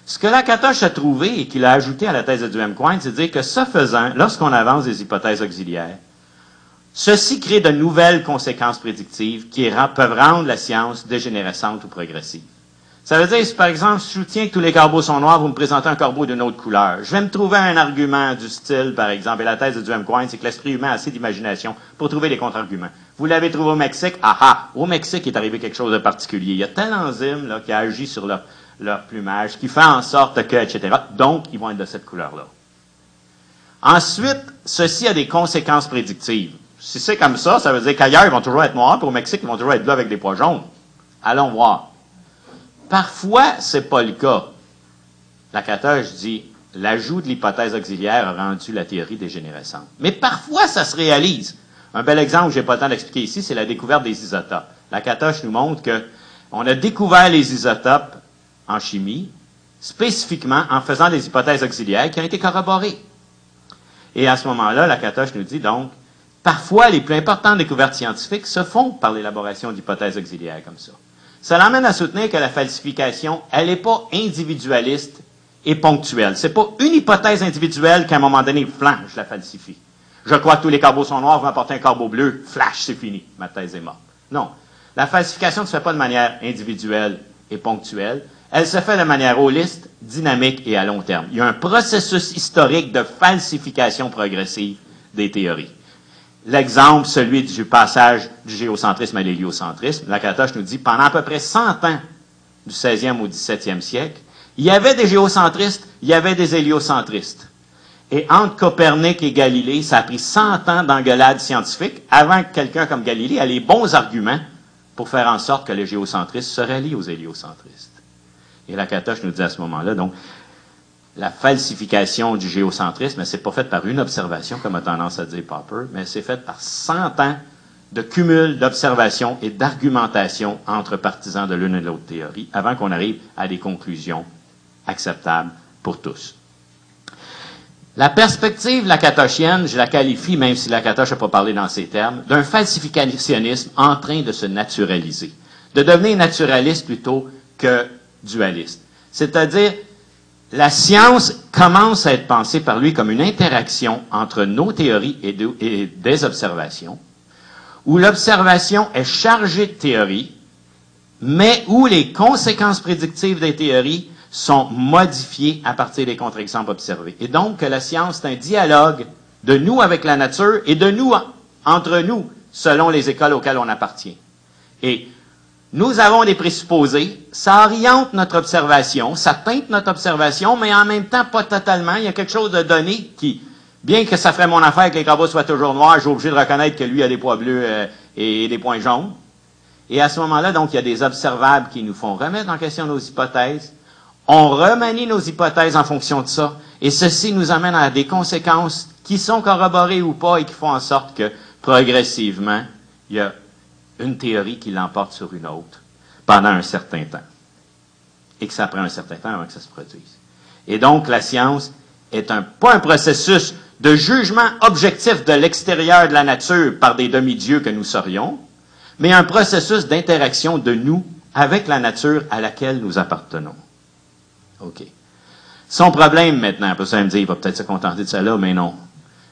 Ce que Lakatosh a trouvé et qu'il a ajouté à la thèse de Duhem-Quine, c'est de dire que ce faisant, lorsqu'on avance des hypothèses auxiliaires, ceci crée de nouvelles conséquences prédictives qui peuvent rendre la science dégénérescente ou progressive. Ça veut dire, si par exemple, je soutiens que tous les corbeaux sont noirs, vous me présentez un corbeau d'une autre couleur. Je vais me trouver un argument du style, par exemple, et la thèse de Duhem Quine, c'est que l'esprit humain a assez d'imagination pour trouver des contre-arguments. Vous l'avez trouvé au Mexique, ah ah, au Mexique est arrivé quelque chose de particulier. Il y a tel enzyme là, qui a agi sur leur, leur plumage, qui fait en sorte que, etc. Donc, ils vont être de cette couleur-là. Ensuite, ceci a des conséquences prédictives. Si c'est comme ça, ça veut dire qu'ailleurs, ils vont toujours être noirs, puis au Mexique, ils vont toujours être bleus avec des pois jaunes. Allons voir. Parfois, ce n'est pas le cas. Lakatos dit l'ajout de l'hypothèse auxiliaire a rendu la théorie dégénérescente. Mais parfois, ça se réalise. Un bel exemple, je n'ai pas le temps d'expliquer ici, c'est la découverte des isotopes. Lakatos nous montre qu'on a découvert les isotopes en chimie, spécifiquement en faisant des hypothèses auxiliaires qui ont été corroborées. Et à ce moment-là, Lakatos nous dit donc, parfois les plus importantes découvertes scientifiques se font par l'élaboration d'hypothèses auxiliaires comme ça. Ça l'amène à soutenir que la falsification, elle n'est pas individualiste et ponctuelle. C'est pas une hypothèse individuelle qu'à un moment donné, flash, je la falsifie. Je crois que tous les corbeaux sont noirs, vous m'apportez un corbeau bleu, flash, c'est fini, ma thèse est morte. Non. La falsification ne se fait pas de manière individuelle et ponctuelle. Elle se fait de manière holiste, dynamique et à long terme. Il y a un processus historique de falsification progressive des théories. L'exemple, celui du passage du géocentrisme à l'héliocentrisme, Lakatosh nous dit, pendant à peu près 100 ans, du 16e au 17e siècle, il y avait des géocentristes, il y avait des héliocentristes. Et entre Copernic et Galilée, ça a pris 100 ans d'engueulade scientifique avant que quelqu'un comme Galilée ait les bons arguments pour faire en sorte que les géocentristes se rallient aux héliocentristes. Et Lakatosh nous dit à ce moment-là, donc, la falsification du géocentrisme, c'est pas fait par une observation, comme a tendance à dire Popper, mais c'est fait par 100 ans de cumul d'observations et d'argumentation entre partisans de l'une et de l'autre théorie, avant qu'on arrive à des conclusions acceptables pour tous. La perspective lacatoshienne, je la qualifie, même si Lacatoche n'a pas parlé dans ces termes, d'un falsificationnisme en train de se naturaliser, de devenir naturaliste plutôt que dualiste. C'est-à-dire la science commence à être pensée par lui comme une interaction entre nos théories et, des observations, où l'observation est chargée de théorie, mais où les conséquences prédictives des théories sont modifiées à partir des contre-exemples observés. Et donc, la science est un dialogue de nous avec la nature et de nous entre nous, selon les écoles auxquelles on appartient. Et nous avons des présupposés, ça oriente notre observation, ça teinte notre observation, mais en même temps, pas totalement. Il y a quelque chose de donné qui, bien que ça ferait mon affaire que les corbeaux soient toujours noirs, j'ai obligé de reconnaître que lui a des points bleus euh, et des points jaunes. Et à ce moment-là, donc, il y a des observables qui nous font remettre en question nos hypothèses. On remanie nos hypothèses en fonction de ça. Et ceci nous amène à des conséquences qui sont corroborées ou pas et qui font en sorte que, progressivement, il y a une théorie qui l'emporte sur une autre pendant un certain temps. Et que ça prend un certain temps avant que ça se produise. Et donc, la science est un, pas un processus de jugement objectif de l'extérieur de la nature par des demi-dieux que nous serions, mais un processus d'interaction de nous avec la nature à laquelle nous appartenons. OK. Son problème maintenant, pour ça me dire, il va peut-être se contenter de là, mais non.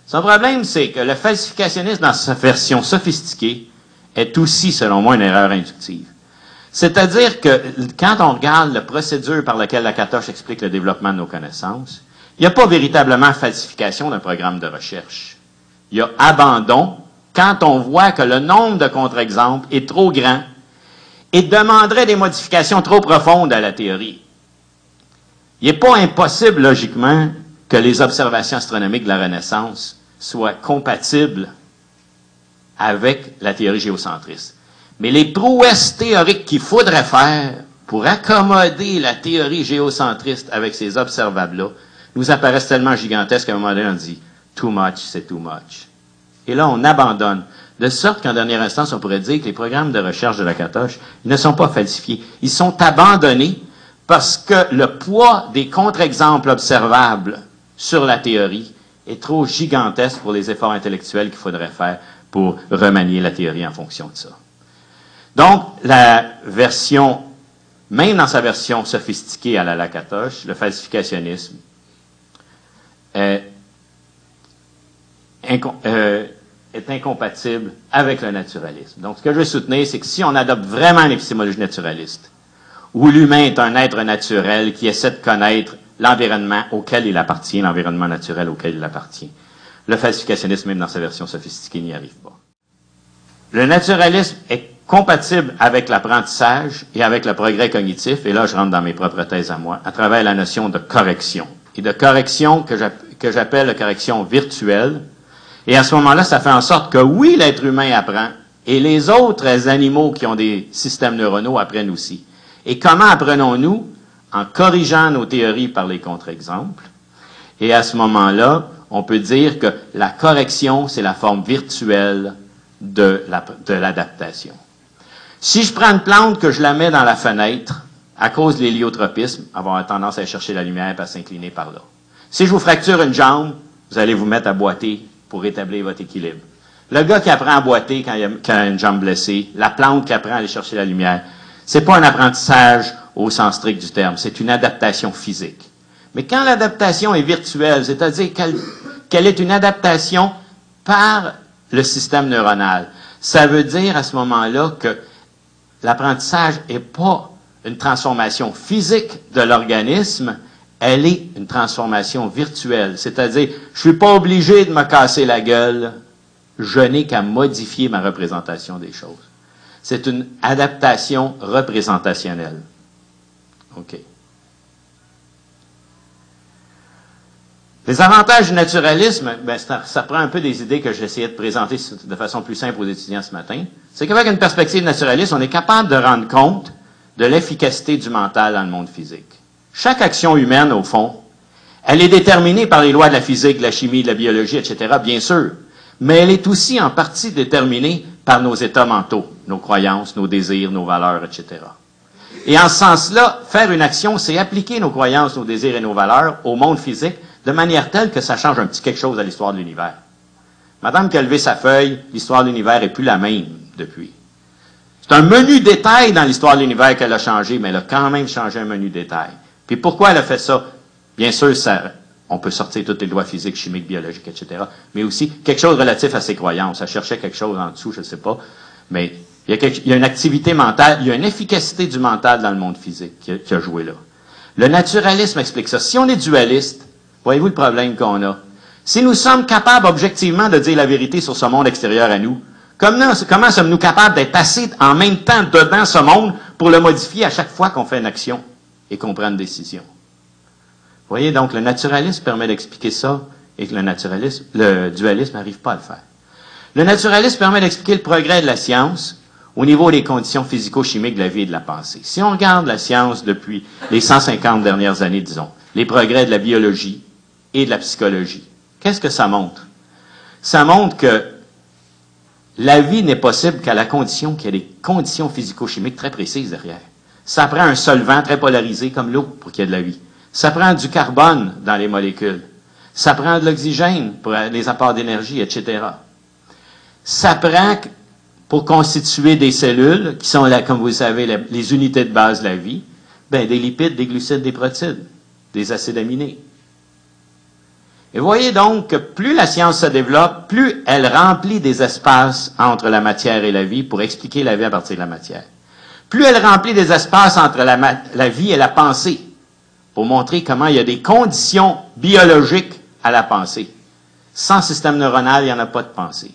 Son problème, c'est que le falsificationnisme, dans sa version sophistiquée, est aussi, selon moi, une erreur inductive. C'est-à-dire que quand on regarde la procédure par laquelle la Catoche explique le développement de nos connaissances, il n'y a pas véritablement falsification d'un programme de recherche. Il y a abandon quand on voit que le nombre de contre-exemples est trop grand et demanderait des modifications trop profondes à la théorie. Il n'est pas impossible, logiquement, que les observations astronomiques de la Renaissance soient compatibles avec la théorie géocentriste. Mais les prouesses théoriques qu'il faudrait faire pour accommoder la théorie géocentriste avec ces observables-là nous apparaissent tellement gigantesques qu'à un moment donné, on dit too much, c'est too much. Et là, on abandonne De sorte qu'en dernière instance, on pourrait dire que les programmes de recherche de la Catoche ne sont pas falsifiés. Ils sont abandonnés parce que le poids des contre-exemples observables sur la théorie est trop gigantesque pour les efforts intellectuels qu'il faudrait faire pour remanier la théorie en fonction de ça. Donc, la version, même dans sa version sophistiquée à la Lacatoche, le falsificationnisme est, euh, est incompatible avec le naturalisme. Donc, ce que je veux soutenir, c'est que si on adopte vraiment l'épistémologie naturaliste, où l'humain est un être naturel qui essaie de connaître l'environnement auquel il appartient, l'environnement naturel auquel il appartient. Le falsificationnisme, même dans sa version sophistiquée, n'y arrive pas. Le naturalisme est compatible avec l'apprentissage et avec le progrès cognitif, et là je rentre dans mes propres thèses à moi, à travers la notion de correction. Et de correction que j'appelle la correction virtuelle. Et à ce moment-là, ça fait en sorte que oui, l'être humain apprend, et les autres animaux qui ont des systèmes neuronaux apprennent aussi. Et comment apprenons-nous? En corrigeant nos théories par les contre-exemples. Et à ce moment-là, on peut dire que la correction, c'est la forme virtuelle de l'adaptation. si je prends une plante que je la mets dans la fenêtre, à cause de l'héliotropisme, avoir tendance à chercher la lumière et à s'incliner par là. Si je vous fracture une jambe, vous allez vous mettre à boiter pour rétablir votre équilibre. Le gars qui apprend à boiter quand il, a, une jambe blessée, la plante qui apprend à aller chercher la lumière, c'est pas un apprentissage au sens strict du terme, c'est une adaptation physique. Mais quand l'adaptation est virtuelle, c'est-à-dire qu'elle est une adaptation par le système neuronal, ça veut dire à ce moment-là que l'apprentissage n'est pas une transformation physique de l'organisme, elle est une transformation virtuelle. C'est-à-dire, je suis pas obligé de me casser la gueule, je n'ai qu'à modifier ma représentation des choses. C'est une adaptation représentationnelle. OK. Les avantages du naturalisme, ben, ça, ça, prend un peu des idées que j'essayais de présenter de façon plus simple aux étudiants ce matin. C'est qu'avec une perspective naturaliste, on est capable de rendre compte de l'efficacité du mental dans le monde physique. Chaque action humaine, au fond, elle est déterminée par les lois de la physique, de la chimie, de la biologie, etc., bien sûr, mais elle est aussi en partie déterminée par nos états mentaux, nos croyances, nos désirs, nos valeurs, etc. Et en ce sens-là, faire une action, c'est appliquer nos croyances, nos désirs et nos valeurs au monde physique de manière telle que ça change un petit quelque chose à l'histoire de l'univers. Madame qui a levé sa feuille, l'histoire de l'univers n'est plus la même depuis. C'est un menu détail dans l'histoire de l'univers qu'elle a changé, mais elle a quand même changé un menu détail. Puis pourquoi elle a fait ça? Bien sûr, on peut sortir toutes les lois physiques, chimiques, biologiques, etc. Mais aussi quelque chose relatif à ses croyances. Elle cherchait quelque chose en dessous, je ne sais pas. Mais il y, a une activité mentale, il y a une efficacité du mental dans le monde physique qui a, joué là. Le naturalisme explique ça. Si on est dualiste, voyez-vous le problème qu'on a? Si nous sommes capables objectivement de dire la vérité sur ce monde extérieur à nous, comment, sommes-nous capables d'être passés en même temps dedans ce monde pour le modifier à chaque fois qu'on fait une action et qu'on prend une décision? Voyez, donc le naturalisme permet d'expliquer ça et que le naturalisme, le dualisme n'arrive pas à le faire. Le naturalisme permet d'expliquer le progrès de la science au niveau des conditions physico-chimiques de la vie et de la pensée. Si on regarde la science depuis les 150 dernières années, disons, les progrès de la biologie et de la psychologie, qu'est-ce que ça montre? Ça montre que la vie n'est possible qu'à la condition qu'il y ait des conditions physico-chimiques très précises derrière. Ça prend un solvant très polarisé comme l'eau pour qu'il y ait de la vie. Ça prend du carbone dans les molécules. Ça prend de l'oxygène pour les apports d'énergie, etc. Ça prend pour constituer des cellules, qui sont, là, comme vous le savez, les unités de base de la vie, ben, des lipides, des glucides, des protéines, des acides aminés. Et voyez donc que plus la science se développe, plus elle remplit des espaces entre la matière et la vie pour expliquer la vie à partir de la matière. Plus elle remplit des espaces entre la, la vie et la pensée pour montrer comment il y a des conditions biologiques à la pensée. Sans système neuronal, il n'y en a pas de pensée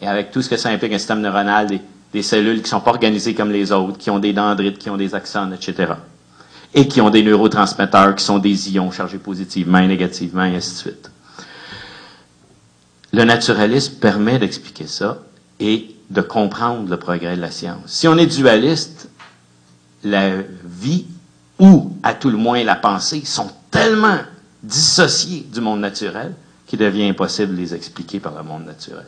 et avec tout ce que ça implique, un système neuronal, des, cellules qui ne sont pas organisées comme les autres, qui ont des dendrites, qui ont des axones, etc. Et qui ont des neurotransmetteurs qui sont des ions chargés positivement négativement, et ainsi de suite. Le naturalisme permet d'expliquer ça et de comprendre le progrès de la science. Si on est dualiste, la vie ou, à tout le moins, la pensée sont tellement dissociés du monde naturel qu'il devient impossible de les expliquer par le monde naturel.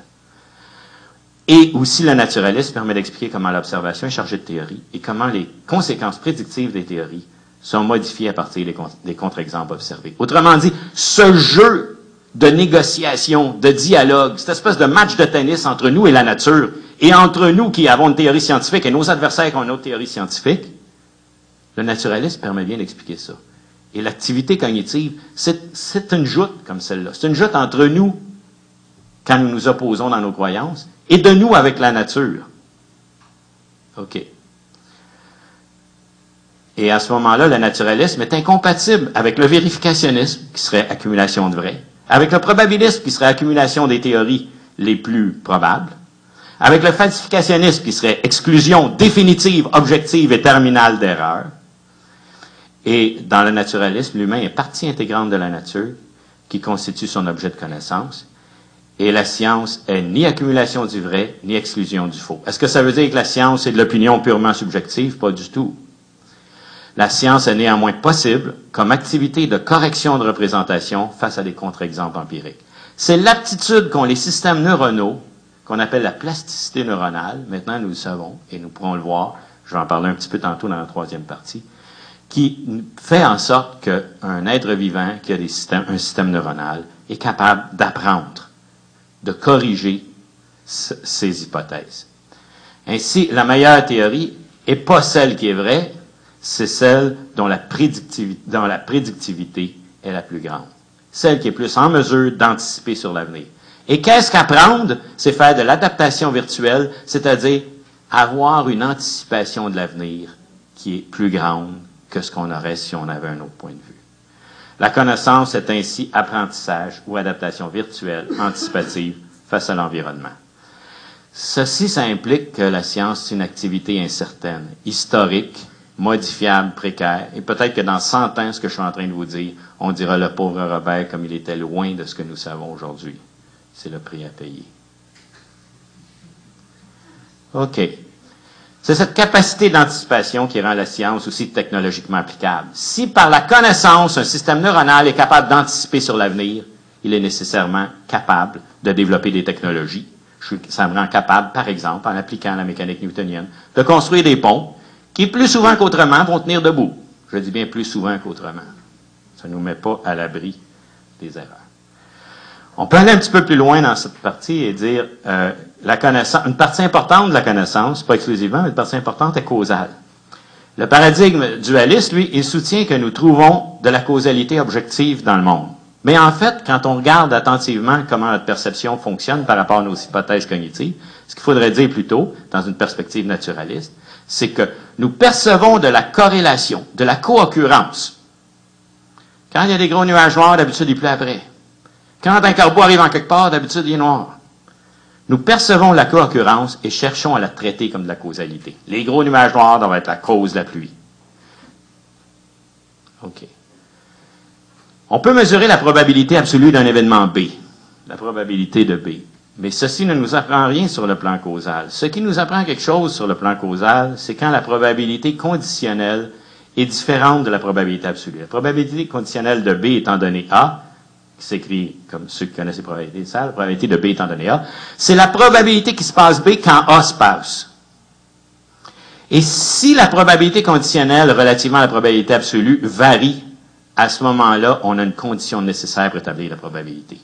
Et aussi, le naturalisme permet d'expliquer comment l'observation est chargée de théorie et comment les conséquences prédictives des théories sont modifiées à partir des contre-exemples observés. Autrement dit, ce jeu de négociation, de dialogue, cette espèce de match de tennis entre nous et la nature, et entre nous qui avons une théorie scientifique et nos adversaires qui ont une autre théorie scientifique, le naturalisme permet bien d'expliquer ça. Et l'activité cognitive, c'est une joute comme celle-là. C'est une joute entre nous, quand nous nous opposons dans nos croyances, et de nous avec la nature. OK. Et à ce moment-là, le naturalisme est incompatible avec le vérificationnisme, qui serait accumulation de vrai, avec le probabilisme, qui serait accumulation des théories les plus probables, avec le falsificationnisme, qui serait exclusion définitive, objective et terminale d'erreur. Et dans le naturalisme, l'humain est partie intégrante de la nature, qui constitue son objet de connaissance. Et la science est ni accumulation du vrai, ni exclusion du faux. Est-ce que ça veut dire que la science est de l'opinion purement subjective? Pas du tout. La science est néanmoins possible comme activité de correction de représentation face à des contre-exemples empiriques. C'est l'aptitude qu'ont les systèmes neuronaux, qu'on appelle la plasticité neuronale, maintenant nous le savons et nous pourrons le voir, je vais en parler un petit peu tantôt dans la troisième partie, qui fait en sorte qu'un être vivant qui a un système neuronal est capable d'apprendre, de corriger ces hypothèses. Ainsi, la meilleure théorie n'est pas celle qui est vraie, c'est celle dont la, prédictivité, est la plus grande. Celle qui est plus en mesure d'anticiper sur l'avenir. Et qu'est-ce qu'apprendre? C'est faire de l'adaptation virtuelle, c'est-à-dire avoir une anticipation de l'avenir qui est plus grande que ce qu'on aurait si on avait un autre point de vue. La connaissance est ainsi apprentissage ou adaptation virtuelle, anticipative face à l'environnement. Ceci, ça implique que la science est une activité incertaine, historique, modifiable, précaire. Et peut-être que dans 100 ans, ce que je suis en train de vous dire, on dira le pauvre Robert comme il était loin de ce que nous savons aujourd'hui. C'est le prix à payer. OK. C'est cette capacité d'anticipation qui rend la science aussi technologiquement applicable. Si par la connaissance, un système neuronal est capable d'anticiper sur l'avenir, il est nécessairement capable de développer des technologies. Ça me rend capable, par exemple, en appliquant la mécanique newtonienne, de construire des ponts qui plus souvent qu'autrement vont tenir debout. Je dis bien plus souvent qu'autrement. Ça ne nous met pas à l'abri des erreurs. On peut aller un petit peu plus loin dans cette partie et dire euh, une partie importante de la connaissance, pas exclusivement, mais une partie importante est causale. Le paradigme dualiste, lui, il soutient que nous trouvons de la causalité objective dans le monde. Mais en fait, quand on regarde attentivement comment notre perception fonctionne par rapport à nos hypothèses cognitives, ce qu'il faudrait dire plutôt, dans une perspective naturaliste, c'est que nous percevons de la corrélation, de la co-occurrence. Quand il y a des gros nuages noirs, d'habitude, il pleut après. Quand un corbeau arrive en quelque part, d'habitude, il est noir. Nous percevons la co-occurrence et cherchons à la traiter comme de la causalité. Les gros nuages noirs doivent être la cause de la pluie. OK. On peut mesurer la probabilité absolue d'un événement B, la probabilité de B. Mais ceci ne nous apprend rien sur le plan causal. Ce qui nous apprend quelque chose sur le plan causal, c'est quand la probabilité conditionnelle est différente de la probabilité absolue. La probabilité conditionnelle de B étant donnée A, qui s'écrit comme ceux qui connaissent les probabilités de la probabilité de B étant donnée A, c'est la probabilité qui se passe B quand A se passe. Et si la probabilité conditionnelle relativement à la probabilité absolue varie, à ce moment-là, on a une condition nécessaire pour établir la probabilité.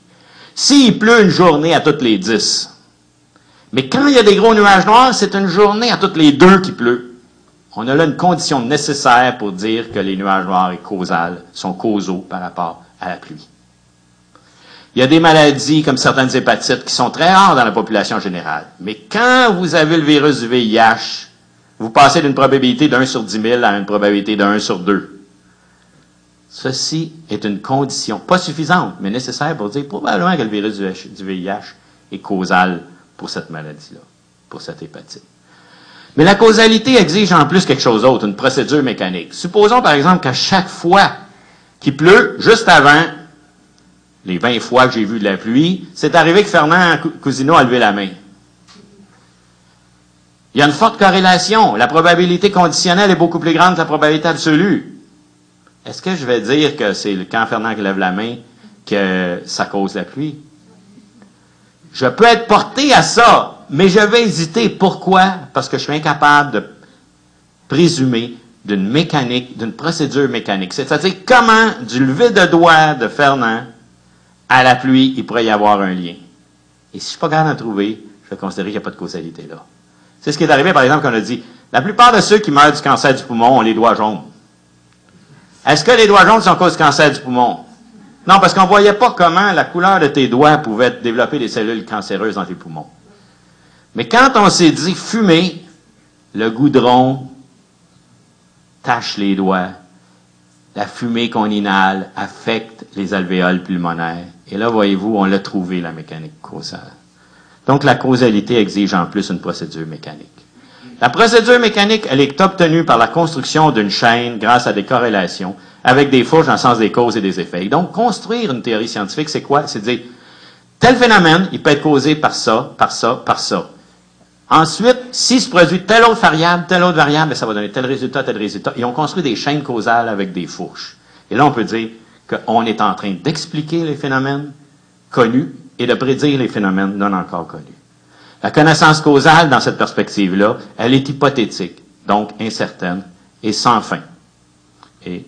S'il pleut une journée à toutes les dix, mais quand il y a des gros nuages noirs, c'est une journée à toutes les deux qui pleut. On a là une condition nécessaire pour dire que les nuages noirs et causales sont causaux par rapport à la pluie. Il y a des maladies comme certaines hépatites qui sont très rares dans la population générale. Mais quand vous avez le virus du VIH, vous passez d'une probabilité d'un sur dix mille à une probabilité d'un sur deux. Ceci est une condition, pas suffisante, mais nécessaire pour dire probablement que le virus du VIH est causal pour cette maladie-là, pour cette hépatite. Mais la causalité exige en plus quelque chose d'autre, une procédure mécanique. Supposons par exemple qu'à chaque fois qu'il pleut, juste avant les 20 fois que j'ai vu de la pluie, c'est arrivé que Fernand Cousineau a levé la main. Il y a une forte corrélation. La probabilité conditionnelle est beaucoup plus grande que la probabilité absolue. Est-ce que je vais dire que c'est quand Fernand lève la main que ça cause la pluie? Je peux être porté à ça, mais je vais hésiter. Pourquoi? Parce que je suis incapable de présumer d'une mécanique, d'une procédure mécanique. C'est-à-dire comment, du lever de doigt de Fernand à la pluie, il pourrait y avoir un lien. Et si je ne suis pas capable d'en trouver, je vais considérer qu'il n'y a pas de causalité là. C'est ce qui est arrivé, par exemple, quand on a dit, la plupart de ceux qui meurent du cancer du poumon ont les doigts jaunes. Est-ce que les doigts jaunes sont cause cancer du poumon? Non, parce qu'on ne voyait pas comment la couleur de tes doigts pouvait développer des cellules cancéreuses dans tes poumons. Mais quand on s'est dit fumer, le goudron tache les doigts, la fumée qu'on inhale affecte les alvéoles pulmonaires. Et là, voyez-vous, on l'a trouvé, la mécanique causale. Donc, la causalité exige en plus une procédure mécanique. La procédure mécanique, elle est obtenue par la construction d'une chaîne grâce à des corrélations avec des fourches dans le sens des causes et des effets. donc, construire une théorie scientifique, c'est quoi? C'est dire, tel phénomène, il peut être causé par ça, par ça, par ça. Ensuite, si se produit telle autre variable, telle autre variable, ben, ça va donner tel résultat, tel résultat. Et on construit des chaînes causales avec des fourches. Et là, on peut dire qu'on est en train d'expliquer les phénomènes connus et de prédire les phénomènes non encore connus. La connaissance causale, dans cette perspective-là, elle est hypothétique, donc incertaine et sans fin. Et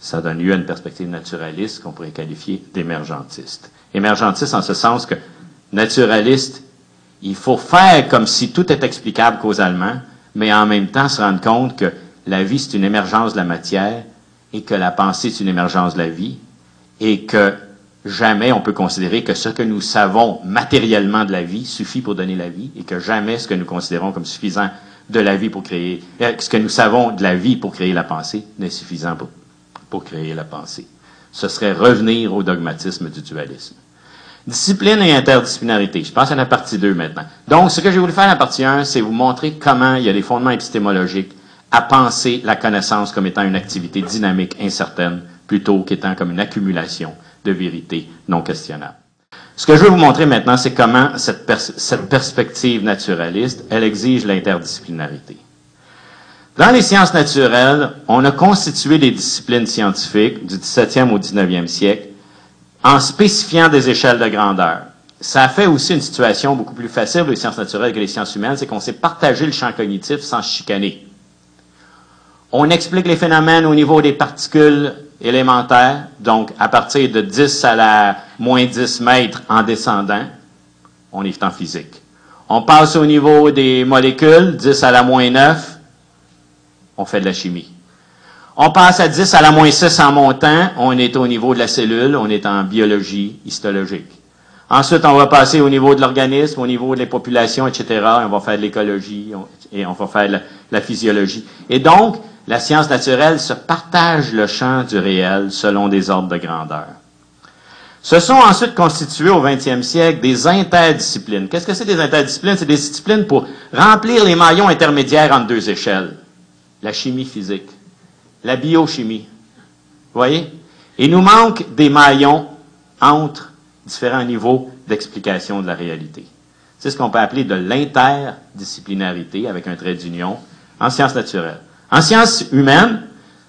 ça donne lieu à une perspective naturaliste qu'on pourrait qualifier d'émergentiste. Émergentiste en ce sens que naturaliste, il faut faire comme si tout est explicable causalement, mais en même temps se rendre compte que la vie, c'est une émergence de la matière et que la pensée, c'est une émergence de la vie et que jamais on peut considérer que ce que nous savons matériellement de la vie suffit pour donner la vie et que jamais ce que nous considérons comme suffisant de la vie pour créer, euh, ce que nous savons de la vie pour créer la pensée n'est suffisant pour, pour créer la pensée. Ce serait revenir au dogmatisme du dualisme. Discipline et interdisciplinarité. Je pense à la partie 2 maintenant. Donc, ce que j'ai voulu faire à la partie 1, c'est vous montrer comment il y a des fondements épistémologiques à penser la connaissance comme étant une activité dynamique, incertaine, plutôt qu'étant comme une accumulation de vérité non questionnable. Ce que je veux vous montrer maintenant, c'est comment cette, cette perspective naturaliste, elle exige l'interdisciplinarité. Dans les sciences naturelles, on a constitué des disciplines scientifiques du 17e au 19e siècle en spécifiant des échelles de grandeur. Ça a fait aussi une situation beaucoup plus facile les sciences naturelles que les sciences humaines, c'est qu'on s'est partagé le champ cognitif sans chicaner. On explique les phénomènes au niveau des particules élémentaire, donc à partir de 10 à la moins 10 mètres en descendant, on est en physique. On passe au niveau des molécules, 10 à la moins 9, on fait de la chimie. On passe à 10 à la moins 6 en montant, on est au niveau de la cellule, on est en biologie histologique. Ensuite, on va passer au niveau de l'organisme, au niveau des populations, etc. On va faire de l'écologie et on va faire la, la physiologie. Et donc, la science naturelle se partage le champ du réel selon des ordres de grandeur. Se sont ensuite constitués au 20e siècle des interdisciplines. Qu'est-ce que c'est des interdisciplines? C'est des disciplines pour remplir les maillons intermédiaires entre deux échelles. La chimie physique, la biochimie. Vous voyez? Il nous manque des maillons entre différents niveaux d'explication de la réalité. C'est ce qu'on peut appeler de l'interdisciplinarité avec un trait d'union en sciences naturelles. En sciences humaines,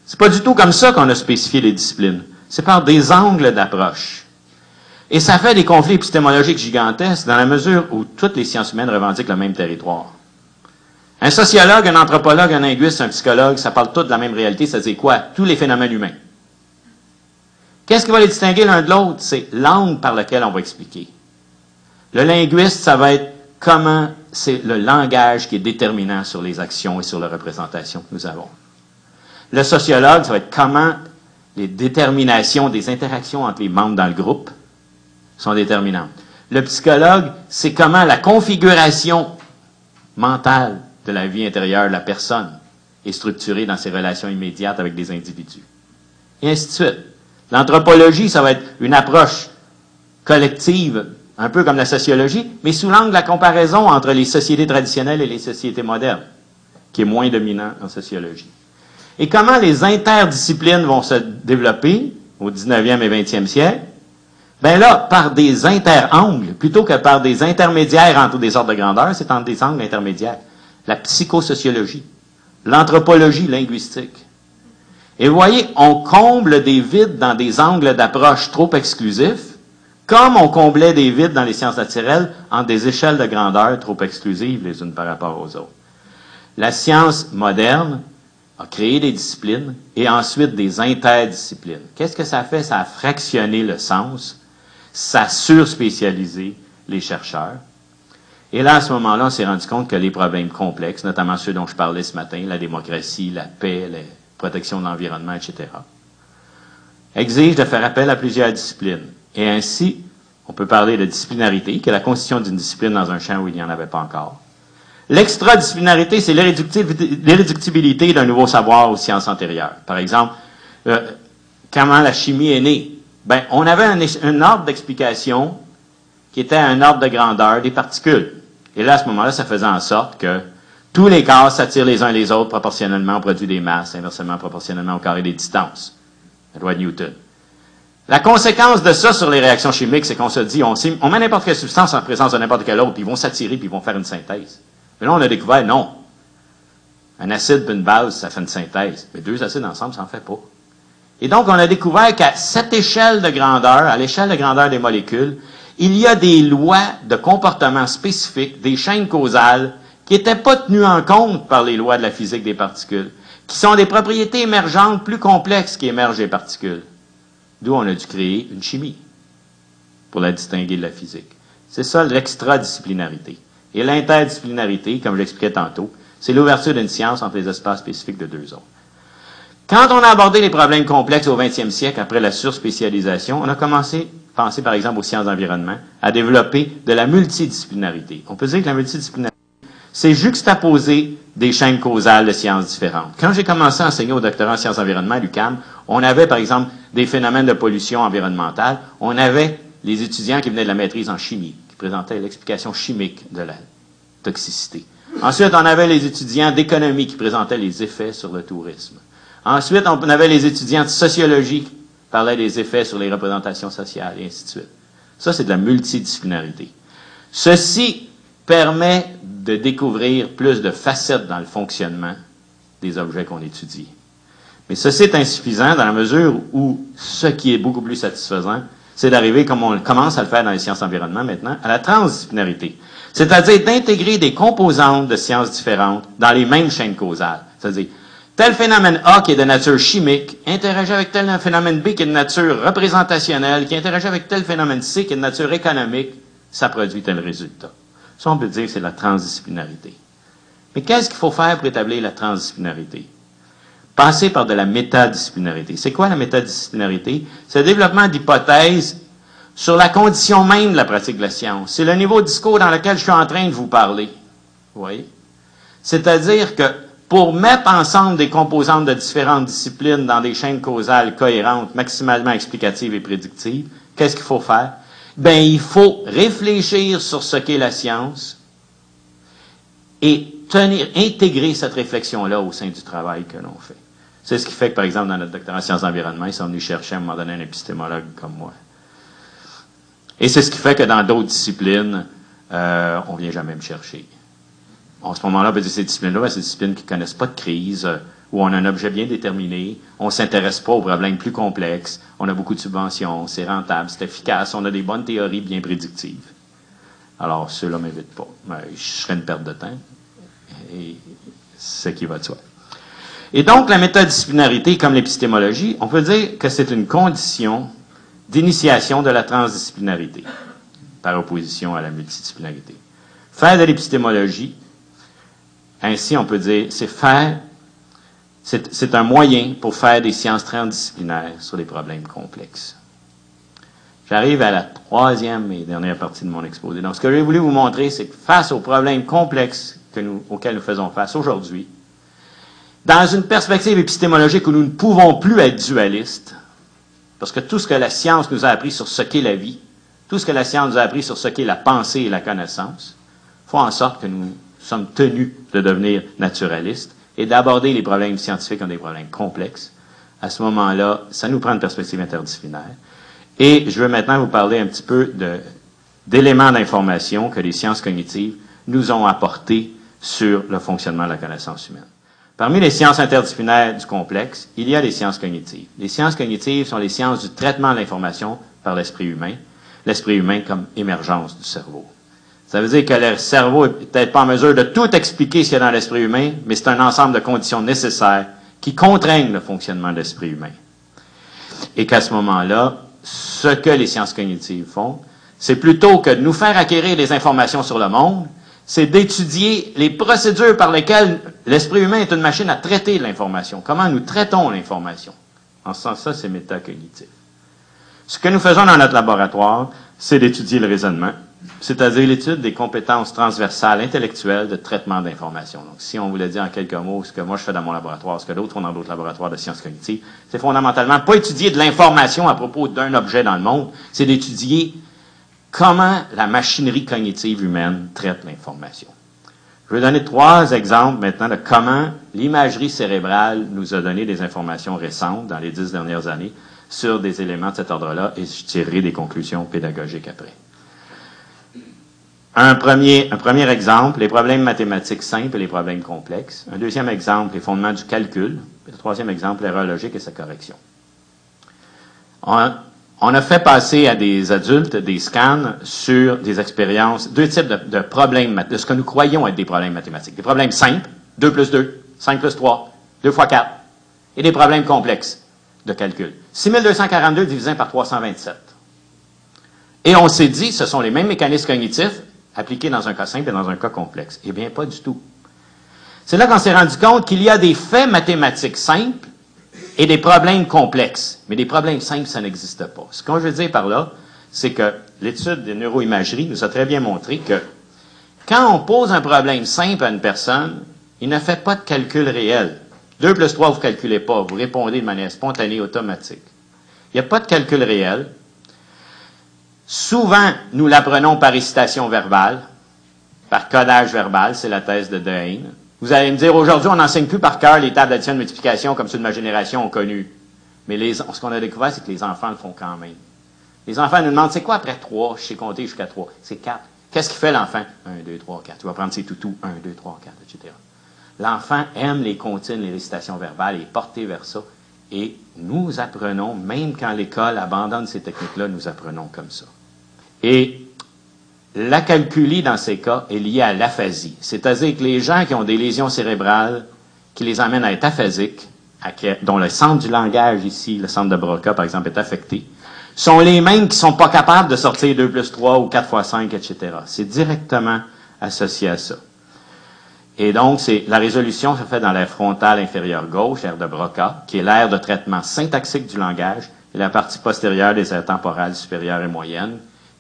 c'est pas du tout comme ça qu'on a spécifié les disciplines. C'est par des angles d'approche. Et ça fait des conflits épistémologiques gigantesques dans la mesure où toutes les sciences humaines revendiquent le même territoire. Un sociologue, un anthropologue, un linguiste, un psychologue, ça parle tout de la même réalité, ça dit quoi? Tous les phénomènes humains. Qu'est-ce qui va les distinguer l'un de l'autre? C'est l'angle par lequel on va expliquer. Le linguiste, ça va être comment c'est le langage qui est déterminant sur les actions et sur la représentation que nous avons. Le sociologue, ça va être comment les déterminations des interactions entre les membres dans le groupe sont déterminantes. Le psychologue, c'est comment la configuration mentale de la vie intérieure de la personne est structurée dans ses relations immédiates avec des individus. Et ainsi de suite. L'anthropologie, ça va être une approche collective un peu comme la sociologie, mais sous l'angle de la comparaison entre les sociétés traditionnelles et les sociétés modernes, qui est moins dominant en sociologie. Et comment les interdisciplines vont se développer au 19e et 20e siècle? Ben là, par des interangles, plutôt que par des intermédiaires entre des ordres de grandeur, c'est entre des angles intermédiaires. La psychosociologie, l'anthropologie linguistique. Et vous voyez, on comble des vides dans des angles d'approche trop exclusifs, comme on comblait des vides dans les sciences naturelles en des échelles de grandeur trop exclusives les unes par rapport aux autres. La science moderne a créé des disciplines et ensuite des interdisciplines. Qu'est-ce que ça fait? Ça a fractionné le sens, ça a surspécialisé les chercheurs. Et là, à ce moment-là, on s'est rendu compte que les problèmes complexes, notamment ceux dont je parlais ce matin, la démocratie, la paix, la protection de l'environnement, etc., exigent de faire appel à plusieurs disciplines. Et ainsi, on peut parler de disciplinarité, qui est la constitution d'une discipline dans un champ où il n'y en avait pas encore. L'extradisciplinarité, c'est l'irréductibilité d'un nouveau savoir aux sciences antérieures. Par exemple, euh, comment la chimie est née. Ben, on avait un, un ordre d'explication qui était un ordre de grandeur des particules. Et là, à ce moment-là, ça faisait en sorte que tous les corps s'attirent les uns les autres proportionnellement au produit des masses, inversement proportionnellement au carré des distances. La loi de Newton. La conséquence de ça sur les réactions chimiques, c'est qu'on se dit, on, met n'importe quelle substance en présence de n'importe quelle autre, puis ils vont s'attirer, puis ils vont faire une synthèse. Mais là, on a découvert, non. Un acide et une base, ça fait une synthèse. Mais deux acides ensemble, ça n'en fait pas. Et donc, on a découvert qu'à cette échelle de grandeur, à l'échelle de grandeur des molécules, il y a des lois de comportement spécifiques, des chaînes causales, qui n'étaient pas tenues en compte par les lois de la physique des particules, qui sont des propriétés émergentes plus complexes qui émergent des particules. D'où on a dû créer une chimie pour la distinguer de la physique. C'est ça l'extradisciplinarité. Et l'interdisciplinarité, comme je l'expliquais tantôt, c'est l'ouverture d'une science entre les espaces spécifiques de deux autres. Quand on a abordé les problèmes complexes au 20e siècle, après la surspécialisation, on a commencé, penser par exemple aux sciences d'environnement, à développer de la multidisciplinarité. On peut dire que la multidisciplinarité, c'est juxtaposer des chaînes causales de sciences différentes. Quand j'ai commencé à enseigner au doctorat en sciences d'environnement à l'UQAM, on avait par exemple des phénomènes de pollution environnementale. On avait les étudiants qui venaient de la maîtrise en chimie, qui présentaient l'explication chimique de la toxicité. Ensuite, on avait les étudiants d'économie qui présentaient les effets sur le tourisme. Ensuite, on avait les étudiants de sociologie qui parlaient des effets sur les représentations sociales, et ainsi de suite. Ça, c'est de la multidisciplinarité. Ceci permet de découvrir plus de facettes dans le fonctionnement des objets qu'on étudie. Mais ceci est insuffisant dans la mesure où ce qui est beaucoup plus satisfaisant, c'est d'arriver, comme on commence à le faire dans les sciences environnement maintenant, à la transdisciplinarité. C'est-à-dire d'intégrer des composantes de sciences différentes dans les mêmes chaînes causales. C'est-à-dire, tel phénomène A qui est de nature chimique interagit avec tel phénomène B qui est de nature représentationnelle, qui interagit avec tel phénomène C qui est de nature économique, ça produit tel résultat. Ça, on peut dire que c'est la transdisciplinarité. Mais qu'est-ce qu'il faut faire pour établir la transdisciplinarité? Passer par de la métadisciplinarité. C'est quoi la métadisciplinarité? C'est le développement d'hypothèses sur la condition même de la pratique de la science. C'est le niveau de discours dans lequel je suis en train de vous parler. Vous voyez? C'est-à-dire que pour mettre ensemble des composantes de différentes disciplines dans des chaînes causales cohérentes, maximalement explicatives et prédictives, qu'est-ce qu'il faut faire? Ben, il faut réfléchir sur ce qu'est la science et intégrer cette réflexion-là au sein du travail que l'on fait. C'est ce qui fait que, par exemple, dans notre doctorat en sciences d'environnement, ils sont venus chercher à un moment donné un épistémologue comme moi. Et c'est ce qui fait que dans d'autres disciplines, euh, on vient jamais me chercher. En ce moment-là, dire ces disciplines-là, ben, c'est des disciplines qui connaissent pas de crise, euh, où on a un objet bien déterminé, on s'intéresse pas aux problèmes plus complexes, on a beaucoup de subventions, c'est rentable, c'est efficace, on a des bonnes théories bien prédictives. Alors, ceux-là m'invitent pas. Ben, je serais une perte de temps. Et c'est ce qui va de soi. Et donc, la méthodisciplinarité, comme l'épistémologie, on peut dire que c'est une condition d'initiation de la transdisciplinarité, par opposition à la multidisciplinarité. Faire de l'épistémologie, ainsi on peut dire, c'est faire, c'est un moyen pour faire des sciences transdisciplinaires sur des problèmes complexes. J'arrive à la troisième et dernière partie de mon exposé. Donc, ce que j'ai voulu vous montrer, c'est que face aux problèmes complexes auxquels nous faisons face aujourd'hui, dans une perspective épistémologique où nous ne pouvons plus être dualistes, parce que tout ce que la science nous a appris sur ce qu'est la vie, tout ce que la science nous a appris sur ce qu'est la pensée et la connaissance, font en sorte que nous sommes tenus de devenir naturalistes et d'aborder les problèmes scientifiques comme des problèmes complexes. À ce moment-là, ça nous prend une perspective interdisciplinaire. Et je veux maintenant vous parler un petit peu d'éléments d'information que les sciences cognitives nous ont apportés sur le fonctionnement de la connaissance humaine. Parmi les sciences interdisciplinaires du complexe, il y a les sciences cognitives. Les sciences cognitives sont les sciences du traitement de l'information par l'esprit humain. l'esprit humain comme émergence du cerveau. Ça veut dire que le cerveau est peut-être pas en mesure de tout expliquer ce qu'il y a dans l'esprit humain, mais c'est un ensemble de conditions nécessaires qui contraignent le fonctionnement de l'esprit humain. Et qu'à ce moment-là, ce que les sciences cognitives font, c'est plutôt que de nous faire acquérir des informations sur le monde, c'est d'étudier les procédures par lesquelles l'esprit humain est une machine à traiter l'information. Comment nous traitons l'information? En ce sens, ça, c'est métacognitif. Ce que nous faisons dans notre laboratoire, c'est d'étudier le raisonnement, c'est-à-dire l'étude des compétences transversales intellectuelles de traitement d'information. Donc, si on voulait dire en quelques mots ce que moi je fais dans mon laboratoire, ce que d'autres font dans d'autres laboratoires de sciences cognitives, c'est fondamentalement pas étudier de l'information à propos d'un objet dans le monde, c'est d'étudier comment la machinerie cognitive humaine traite l'information. Je vais donner trois exemples maintenant de comment l'imagerie cérébrale nous a donné des informations récentes dans les dix dernières années sur des éléments de cet ordre-là et je tirerai des conclusions pédagogiques après. Un premier, un premier exemple, les problèmes mathématiques simples et les problèmes complexes. Un deuxième exemple, les fondements du calcul. Et le troisième exemple, l'erreur logique et sa correction. On, on, a fait passer à des adultes des scans sur des expériences, deux types de, problèmes, de ce que nous croyons être des problèmes mathématiques. Des problèmes simples, 2 plus 2, 5 plus 3, 2 fois 4, et des problèmes complexes de calcul. 6242 divisé par 327. Et on s'est dit, ce sont les mêmes mécanismes cognitifs appliqués dans un cas simple et dans un cas complexe. Eh bien, pas du tout. C'est là qu'on s'est rendu compte qu'il y a des faits mathématiques simples et des problèmes complexes. Mais des problèmes simples, ça n'existe pas. Ce qu'on veut dire par là, c'est que l'étude des neuroimageries nous a très bien montré que quand on pose un problème simple à une personne, il ne fait pas de calcul réel. 2 plus 3, vous ne calculez pas, vous répondez de manière spontanée, automatique. Il n'y a pas de calcul réel. Souvent, nous l'apprenons par récitation verbale, par codage verbal, c'est la thèse de Dehane. Vous allez me dire, aujourd'hui, on n'enseigne plus par cœur les tables d'addition de multiplication comme ceux de ma génération ont connu. Mais ce qu'on a découvert, c'est que les enfants le font quand même. Les enfants nous demandent, c'est quoi après 3? Je sais compter jusqu'à 3. C'est 4. Qu'est-ce qu'il fait l'enfant? 1, 2, 3, 4. Tu vas prendre ses toutous. 1, 2, 3, 4, etc. L'enfant aime les comptines, les récitations verbales, et est porté vers ça. Et nous apprenons, même quand l'école abandonne ces techniques-là, nous apprenons comme ça. Et la calculie, dans ces cas, est liée à l'aphasie. C'est-à-dire que les gens qui ont des lésions cérébrales qui les amènent à être aphasiques, dont le centre du langage ici, le centre de Broca, par exemple, est affecté, sont les mêmes qui sont pas capables de sortir 2 plus 3 ou 4 fois 5, etc. C'est directement associé à ça. Et donc, c'est la résolution se fait dans l'aire frontale inférieure gauche, l'aire de Broca, qui est l'aire de traitement syntaxique du langage, et la partie postérieure des aires temporales supérieures et moyennes,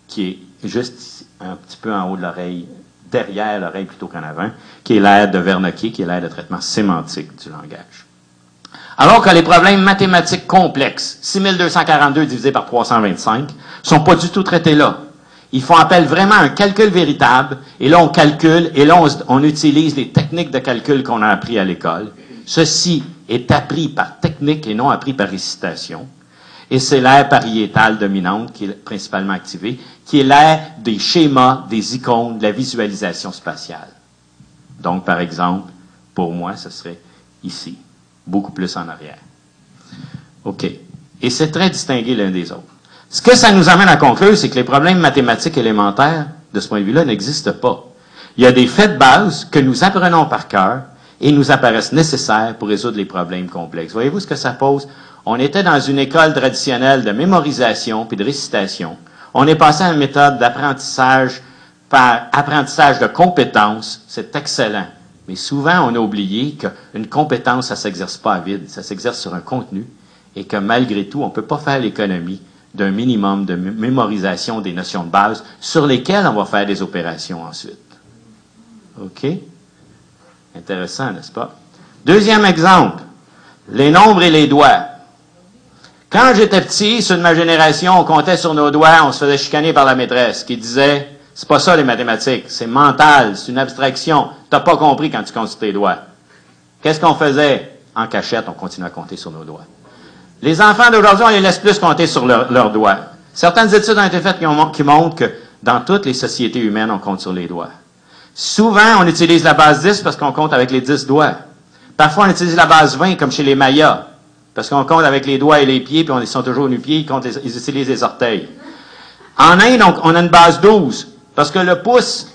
qui est juste un petit peu en haut de l'oreille, derrière l'oreille plutôt qu'en avant, qui est l'aire de Wernicke, qui est l'aire de traitement sémantique du langage. Alors que les problèmes mathématiques complexes, 6242 divisé par 325, sont pas du tout traités là. Ils font appel vraiment à un calcul véritable, et là on calcule, et là on, on utilise les techniques de calcul qu'on a appris à l'école. Ceci est appris par technique et non appris par récitation. Et c'est l'aire pariétale dominante qui est principalement activée, qui est l'aire des schémas, des icônes, de la visualisation spatiale. Donc, par exemple, pour moi, ce serait ici, beaucoup plus en arrière. OK. Et c'est très distingué l'un des autres. Ce que ça nous amène à conclure, c'est que les problèmes mathématiques élémentaires, de ce point de vue-là, n'existent pas. Il y a des faits de base que nous apprenons par cœur et nous apparaissent nécessaires pour résoudre les problèmes complexes. Voyez-vous ce que ça pose? On était dans une école traditionnelle de mémorisation puis de récitation. On est passé à une méthode d'apprentissage par apprentissage de compétences. C'est excellent. Mais souvent, on a oublié qu'une compétence, ça ne s'exerce pas à vide. Ça s'exerce sur un contenu et que malgré tout, on ne peut pas faire l'économie d'un minimum de mémorisation des notions de base sur lesquelles on va faire des opérations ensuite. OK? Intéressant, n'est-ce pas? Deuxième exemple, les nombres et les doigts. Quand j'étais petit, ceux de ma génération, on comptait sur nos doigts, on se faisait chicaner par la maîtresse qui disait c'est pas ça les mathématiques, c'est mental, c'est une abstraction. T'as pas compris quand tu comptes sur tes doigts. Qu'est-ce qu'on faisait? En cachette, on continuait à compter sur nos doigts. Les enfants d'aujourd'hui, on les laisse plus compter sur leurs doigts. Certaines études ont été faites qui, montrent que dans toutes les sociétés humaines, on compte sur les doigts. Souvent, on utilise la base 10 parce qu'on compte avec les 10 doigts. Parfois, on utilise la base 20 comme chez les Mayas, parce qu'on compte avec les doigts et les pieds, puis on, ils sont toujours nu-pieds, ils, ils utilisent les orteils. En Inde, on, a une base 12, parce que le pouce,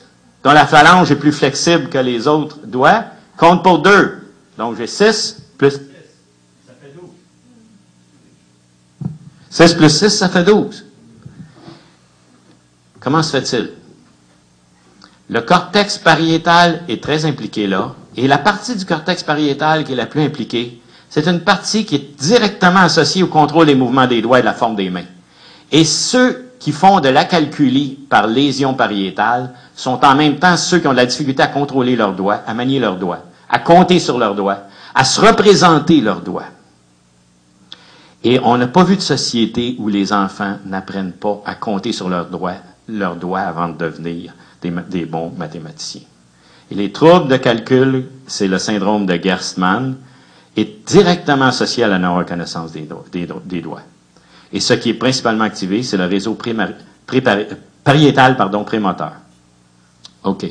dont la phalange est plus flexible que les autres doigts, compte pour 2. Donc j'ai 6 plus 6, ça fait 12. 6 plus 6, ça fait 12. Comment se fait-il? Le cortex pariétal est très impliqué là, et la partie du cortex pariétal qui est la plus impliquée, c'est une partie qui est directement associée au contrôle des mouvements des doigts et de la forme des mains. Et ceux qui font de la calculie par lésion pariétale sont en même temps ceux qui ont de la difficulté à contrôler leurs doigts, à manier leurs doigts, à compter sur leurs doigts, à se représenter leurs doigts. Et on n'a pas vu de société où les enfants n'apprennent pas à compter sur leurs doigts, avant de devenir des, des bons mathématiciens. Et les troubles de calcul, c'est le syndrome de Gerstmann, est directement associé à la non-reconnaissance des, doigts. Et ce qui est principalement activé, c'est le réseau pariétal pardon, prémoteur. OK.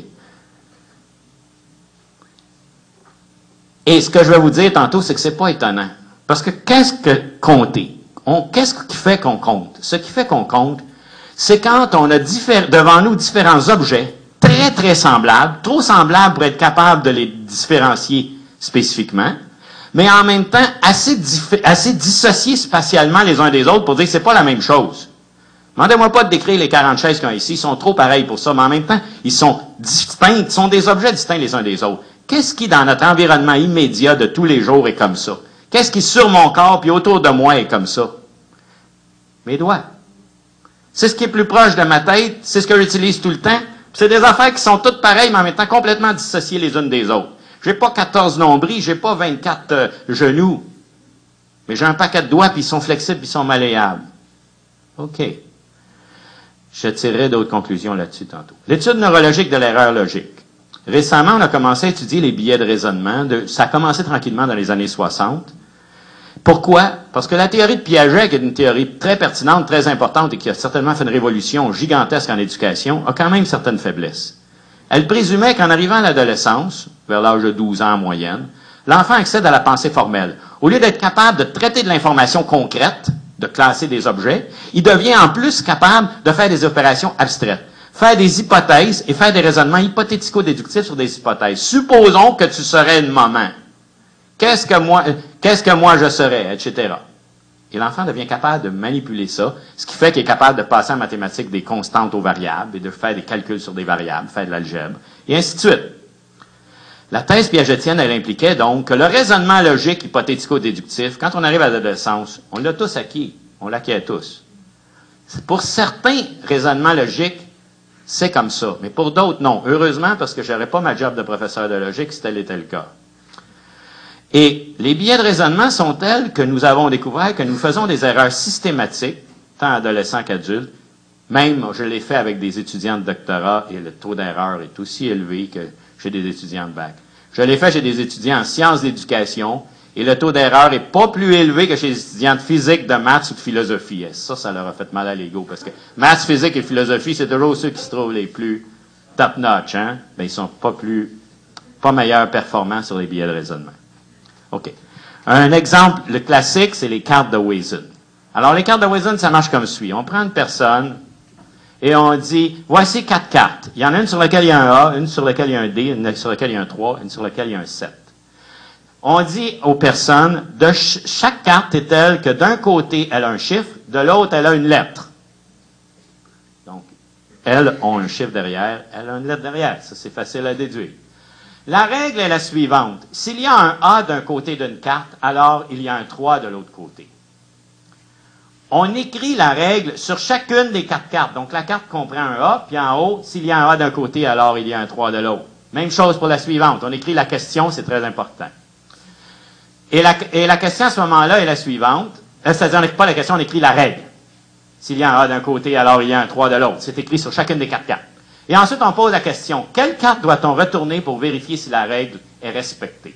Et ce que je vais vous dire tantôt, c'est que c'est pas étonnant. Parce que qu'est-ce que compter? Qu'est-ce qui fait qu'on compte? Ce qui fait qu'on compte, c'est quand on a devant nous différents objets très, très semblables, trop semblables pour être capable de les différencier spécifiquement, mais en même temps assez, dissociés spatialement les uns des autres pour dire que c'est pas la même chose. Demandez-moi pas de décrire les 40 chaises qu'il y a ici, ils sont trop pareils pour ça, mais en même temps, ils sont distincts, ils sont des objets distincts les uns des autres. Qu'est-ce qui, dans notre environnement immédiat de tous les jours, est comme ça? Qu'est-ce qui, sur mon corps, puis autour de moi, est comme ça? Mes doigts. C'est ce qui est plus proche de ma tête, c'est ce que j'utilise tout le temps. C'est des affaires qui sont toutes pareilles, mais en même temps complètement dissociées les unes des autres. J'ai pas 14 nombris, j'ai pas 24 euh, genoux. Mais j'ai un paquet de doigts, puis ils sont flexibles, puis ils sont malléables. OK. Je tirerai d'autres conclusions là-dessus tantôt. L'étude neurologique de l'erreur logique. Récemment, on a commencé à étudier les billets de raisonnement. ça a commencé tranquillement dans les années 60. Pourquoi? Parce que la théorie de Piaget, qui est une théorie très pertinente, très importante et qui a certainement fait une révolution gigantesque en éducation, a quand même certaines faiblesses. Elle présumait qu'en arrivant à l'adolescence, vers l'âge de 12 ans en moyenne, l'enfant accède à la pensée formelle. Au lieu d'être capable de traiter de l'information concrète, de classer des objets, il devient en plus capable de faire des opérations abstraites, faire des hypothèses et faire des raisonnements hypothético-déductifs sur des hypothèses. Supposons que tu serais une maman. Qu'est-ce que moi, qu'est-ce que moi je serais, etc. Et l'enfant devient capable de manipuler ça, ce qui fait qu'il est capable de passer en mathématiques des constantes aux variables et de faire des calculs sur des variables, faire de l'algèbre, et ainsi de suite. La thèse piagetienne, elle impliquait donc que le raisonnement logique hypothético-déductif, quand on arrive à l'adolescence, on l'a tous acquis, on l'acquiert tous. Pour certains raisonnements logiques, c'est comme ça, mais pour d'autres, non. Heureusement, parce que je n'aurais pas ma job de professeur de logique si tel était le cas. Et les billets de raisonnement sont tels que nous avons découvert que nous faisons des erreurs systématiques, tant adolescents qu'adultes. Même, je l'ai fait avec des étudiants de doctorat et le taux d'erreur est aussi élevé que chez des étudiants de bac. Je l'ai fait chez des étudiants en sciences d'éducation et le taux d'erreur est pas plus élevé que chez les étudiants de physique, de maths ou de philosophie. Et ça, ça leur a fait mal à l'ego parce que maths, physique et philosophie, c'est toujours ceux qui se trouvent les plus top-notch, hein? Ben, ils sont pas plus, pas meilleurs performants sur les billets de raisonnement. OK. Un exemple, le classique, c'est les cartes de Wizen. Alors, les cartes de Wizen, ça marche comme suit. On prend une personne, et on dit, voici quatre cartes. Il y en a une sur laquelle il y a un A, une sur laquelle il y a un D, une sur laquelle il y a un 3, une sur laquelle il y a un 7. On dit aux personnes, de chaque carte est telle que d'un côté, elle a un chiffre, de l'autre, elle a une lettre. Donc, elles ont un chiffre derrière, elle a une lettre derrière. Ça, c'est facile à déduire. La règle est la suivante. S'il y a un A d'un côté d'une carte, alors il y a un 3 de l'autre côté on écrit la règle sur chacune des quatre cartes. Donc, la carte comprend un A, puis en haut, s'il y a un A d'un côté, alors il y a un 3 de l'autre. Même chose pour la suivante. On écrit la question, c'est très important. Et la, question à ce moment-là est la suivante. Euh, c'est-à-dire, on pas la question, on écrit la règle. S'il y a un A d'un côté, alors il y a un 3 de l'autre. C'est écrit sur chacune des quatre cartes. Et ensuite, on pose la question, quelle carte doit-on retourner pour vérifier si la règle est respectée?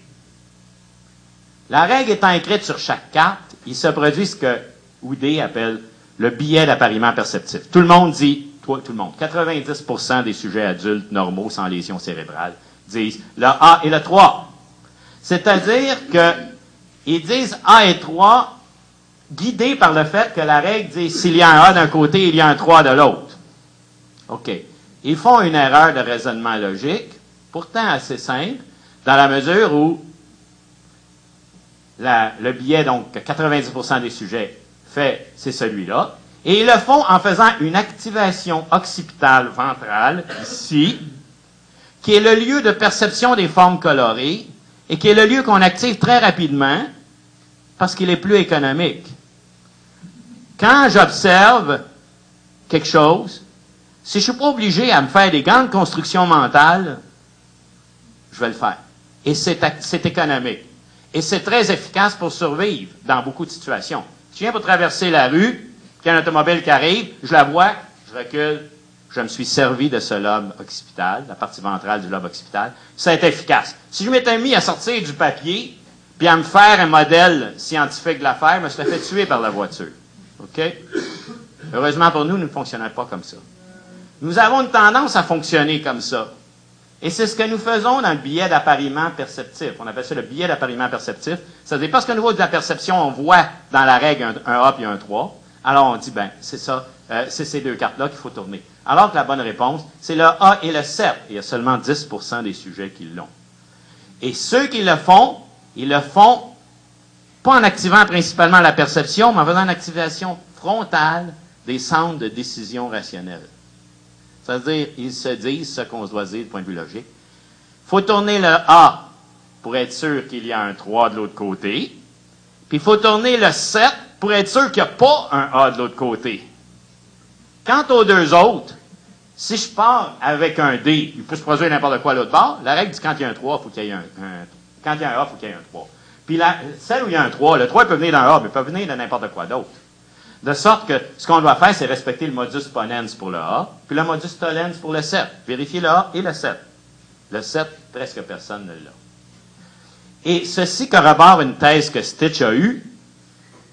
La règle étant écrite sur chaque carte, il se produit ce que Oudé appelle le biais d'appariement perceptif. Tout le monde dit, tout, tout le monde, 90% des sujets adultes normaux sans lésion cérébrale disent le A et le 3. C'est-à-dire qu'ils disent A et 3 guidés par le fait que la règle dit s'il y a un A d'un côté, il y a un 3 de l'autre. OK. Ils font une erreur de raisonnement logique, pourtant assez simple, dans la mesure où le biais, donc 90% des sujets fait, c'est celui-là. Et ils le font en faisant une activation occipitale ventrale, ici, qui est le lieu de perception des formes colorées et qui est le lieu qu'on active très rapidement parce qu'il est plus économique. Quand j'observe quelque chose, si je ne suis pas obligé à me faire des grandes constructions mentales, je vais le faire. Et c'est économique. Et c'est très efficace pour survivre dans beaucoup de situations. Je viens pour traverser la rue, il y a un automobile qui arrive, je la vois, je recule, je me suis servi de ce lobe occipital, la partie ventrale du lobe occipital. C'est efficace. Si je m'étais mis à sortir du papier, puis à me faire un modèle scientifique de l'affaire, je me serais fait tuer par la voiture. OK? Heureusement pour nous, nous ne fonctionnons pas comme ça. Nous avons une tendance à fonctionner comme ça. Et c'est ce que nous faisons dans le billet d'appariement perceptif. On appelle ça le billet d'appariement perceptif. C'est-à-dire, parce qu'au niveau de la perception, on voit dans la règle un, A et un 3, alors on dit, ben, c'est ça, euh, c'est ces deux cartes-là qu'il faut tourner. Alors que la bonne réponse, c'est le A et le 7. Il y a seulement 10% des sujets qui l'ont. Et ceux qui le font, ils le font pas en activant principalement la perception, mais en faisant une activation frontale des centres de décision rationnelle. C'est-à-dire, ils se disent ce qu'on se doit dire du point de vue logique. Il faut tourner le A pour être sûr qu'il y a un 3 de l'autre côté. Puis il faut tourner le 7 pour être sûr qu'il n'y a pas un A de l'autre côté. Quant aux deux autres, si je pars avec un D, il peut se produire n'importe quoi à l'autre bord. La règle dit quand il y a un 3, il faut qu'il y ait un, Quand il y a un A, faut qu'il y ait un 3. Puis celle où il y a un 3, le 3 peut venir d'un A, mais il peut venir de n'importe quoi d'autre. De sorte que ce qu'on doit faire, c'est respecter le modus ponens pour le A, puis le modus tollens pour le 7. Vérifier le A et le 7. Le 7, presque personne ne l'a. Et ceci corrobore une thèse que Stitch a eue.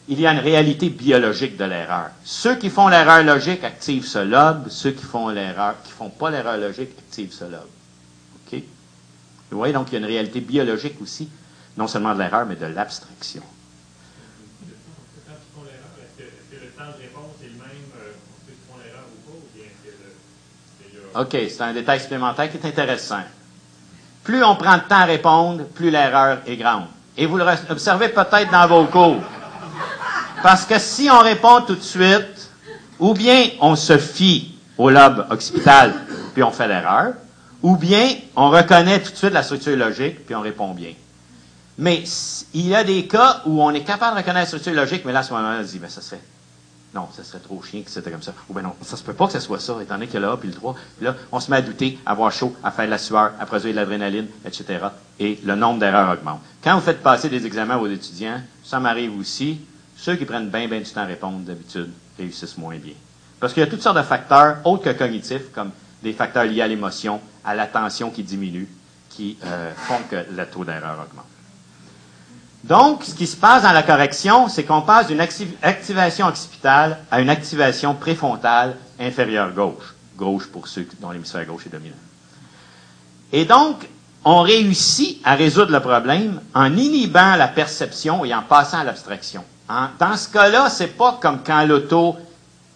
Il y a une réalité biologique de l'erreur. Ceux qui font l'erreur logique activent ce lobe, ceux qui font l'erreur, qui font pas l'erreur logique activent ce lobe. OK? Vous voyez, donc il y a une réalité biologique aussi, non seulement de l'erreur, mais de l'abstraction. OK, c'est un détail supplémentaire qui est intéressant. Plus on prend de temps à répondre, plus l'erreur est grande. Et vous le observez peut-être dans vos cours. Parce que si on répond tout de suite, ou bien on se fie au lobe occipital, puis on fait l'erreur, ou bien on reconnaît tout de suite la structure logique, puis on répond bien. Mais il y a des cas où on est capable de reconnaître la structure logique, mais là, à ce moment-là, on dit, ben, ça serait non, ça serait trop chien que c'était comme ça. Ou bien non, ça se peut pas que ce soit ça, étant donné qu'il y le A puis le 3. Puis là, on se met à douter, à avoir chaud, à faire de la sueur, à produire de l'adrénaline, etc. Et le nombre d'erreurs augmente. Quand vous faites passer des examens aux étudiants, ça m'arrive aussi, ceux qui prennent bien, bien du temps à répondre d'habitude réussissent moins bien. Parce qu'il y a toutes sortes de facteurs, autres que cognitifs, comme des facteurs liés à l'émotion, à l'attention qui diminue, qui euh, font que le taux d'erreur augmente. Donc, ce qui se passe dans la correction, c'est qu'on passe d'une activation occipitale à une activation préfrontale inférieure gauche. Gauche pour ceux dont l'hémisphère gauche est dominant. Et donc, on réussit à résoudre le problème en inhibant la perception et en passant à l'abstraction. Dans ce cas-là, c'est pas comme quand l'auto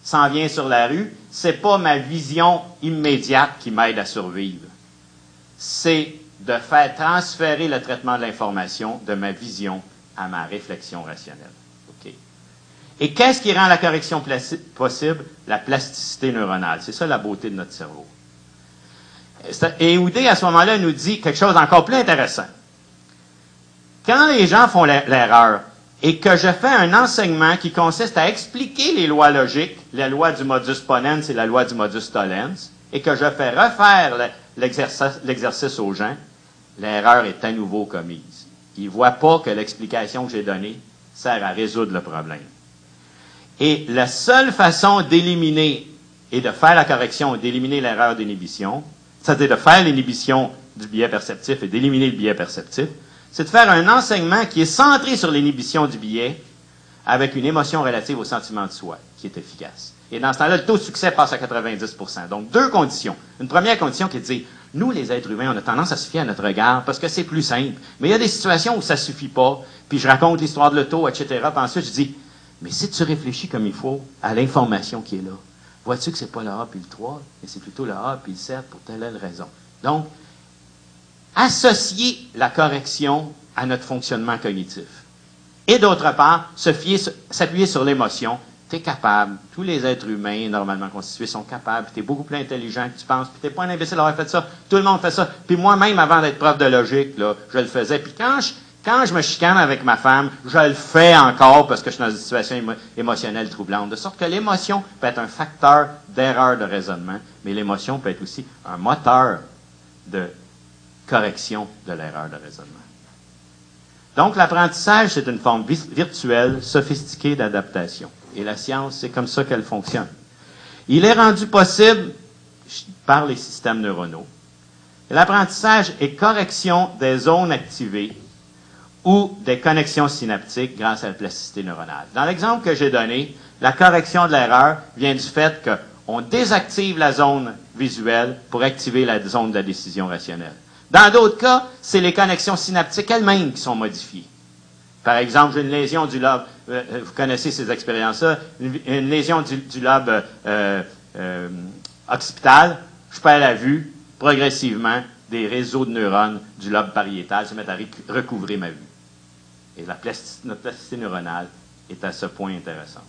s'en vient sur la rue, c'est pas ma vision immédiate qui m'aide à survivre. C'est de faire transférer le traitement de l'information de ma vision à ma réflexion rationnelle. Et qu'est-ce qui rend la correction possible? La plasticité neuronale. C'est ça la beauté de notre cerveau. Et Oudé, à ce moment-là, nous dit quelque chose d'encore plus intéressant. Quand les gens font l'erreur et que je fais un enseignement qui consiste à expliquer les lois logiques, la loi du modus ponens et la loi du modus tollens, et que je fais refaire l'exercice aux gens, l'erreur est à nouveau commise. Ils ne voient pas que l'explication que j'ai donnée sert à résoudre le problème. Et la seule façon d'éliminer et de faire la correction et d'éliminer l'erreur d'inhibition, c'est-à-dire de faire l'inhibition du biais perceptif et d'éliminer le biais perceptif, c'est de faire un enseignement qui est centré sur l'inhibition du biais avec une émotion relative au sentiment de soi, qui est efficace. Et dans ce temps-là, le taux de succès passe à 90% Donc, deux conditions. Une première condition qui est de dire, nous, les êtres humains, on a tendance à se fier à notre regard parce que c'est plus simple. Mais il y a des situations où ça suffit pas. Puis je raconte l'histoire de l'auto, etc. Puis ensuite, je dis, mais si tu réfléchis comme il faut à l'information qui est là, Vois-tu que c'est pas le A puis le 3, mais c'est plutôt le A puis le 7 pour telle telle raison? Donc, associer la correction à notre fonctionnement cognitif. Et d'autre part, s'appuyer sur l'émotion. Tu es capable, tous les êtres humains normalement constitués sont capables, tu es beaucoup plus intelligent que tu penses, puis tu pas un imbécile d'avoir fait ça. Tout le monde fait ça. Puis moi-même, avant d'être prof de logique, là, je le faisais. Puis quand je, quand je me chicane avec ma femme, je le fais encore parce que je suis dans une situation émotionnelle troublante. De sorte que l'émotion peut être un facteur d'erreur de raisonnement, mais l'émotion peut être aussi un moteur de correction de l'erreur de raisonnement. Donc, l'apprentissage, c'est une forme virtuelle, sophistiquée d'adaptation. Et la science, c'est comme ça qu'elle fonctionne. Il est rendu possible par les systèmes neuronaux. L'apprentissage est correction des zones activées ou des connexions synaptiques grâce à la plasticité neuronale. Dans l'exemple que j'ai donné, la correction de l'erreur vient du fait qu'on désactive la zone visuelle pour activer la zone de la décision rationnelle. Dans d'autres cas, c'est les connexions synaptiques elles-mêmes qui sont modifiées. Par exemple, j'ai une lésion du lobe, vous connaissez ces expériences-là, une, lésion du, lobe euh, occipital, je perds la vue, progressivement, des réseaux de neurones du lobe pariétal se mettent à recouvrir ma vue. Et la notre plasticité neuronale est à ce point intéressante.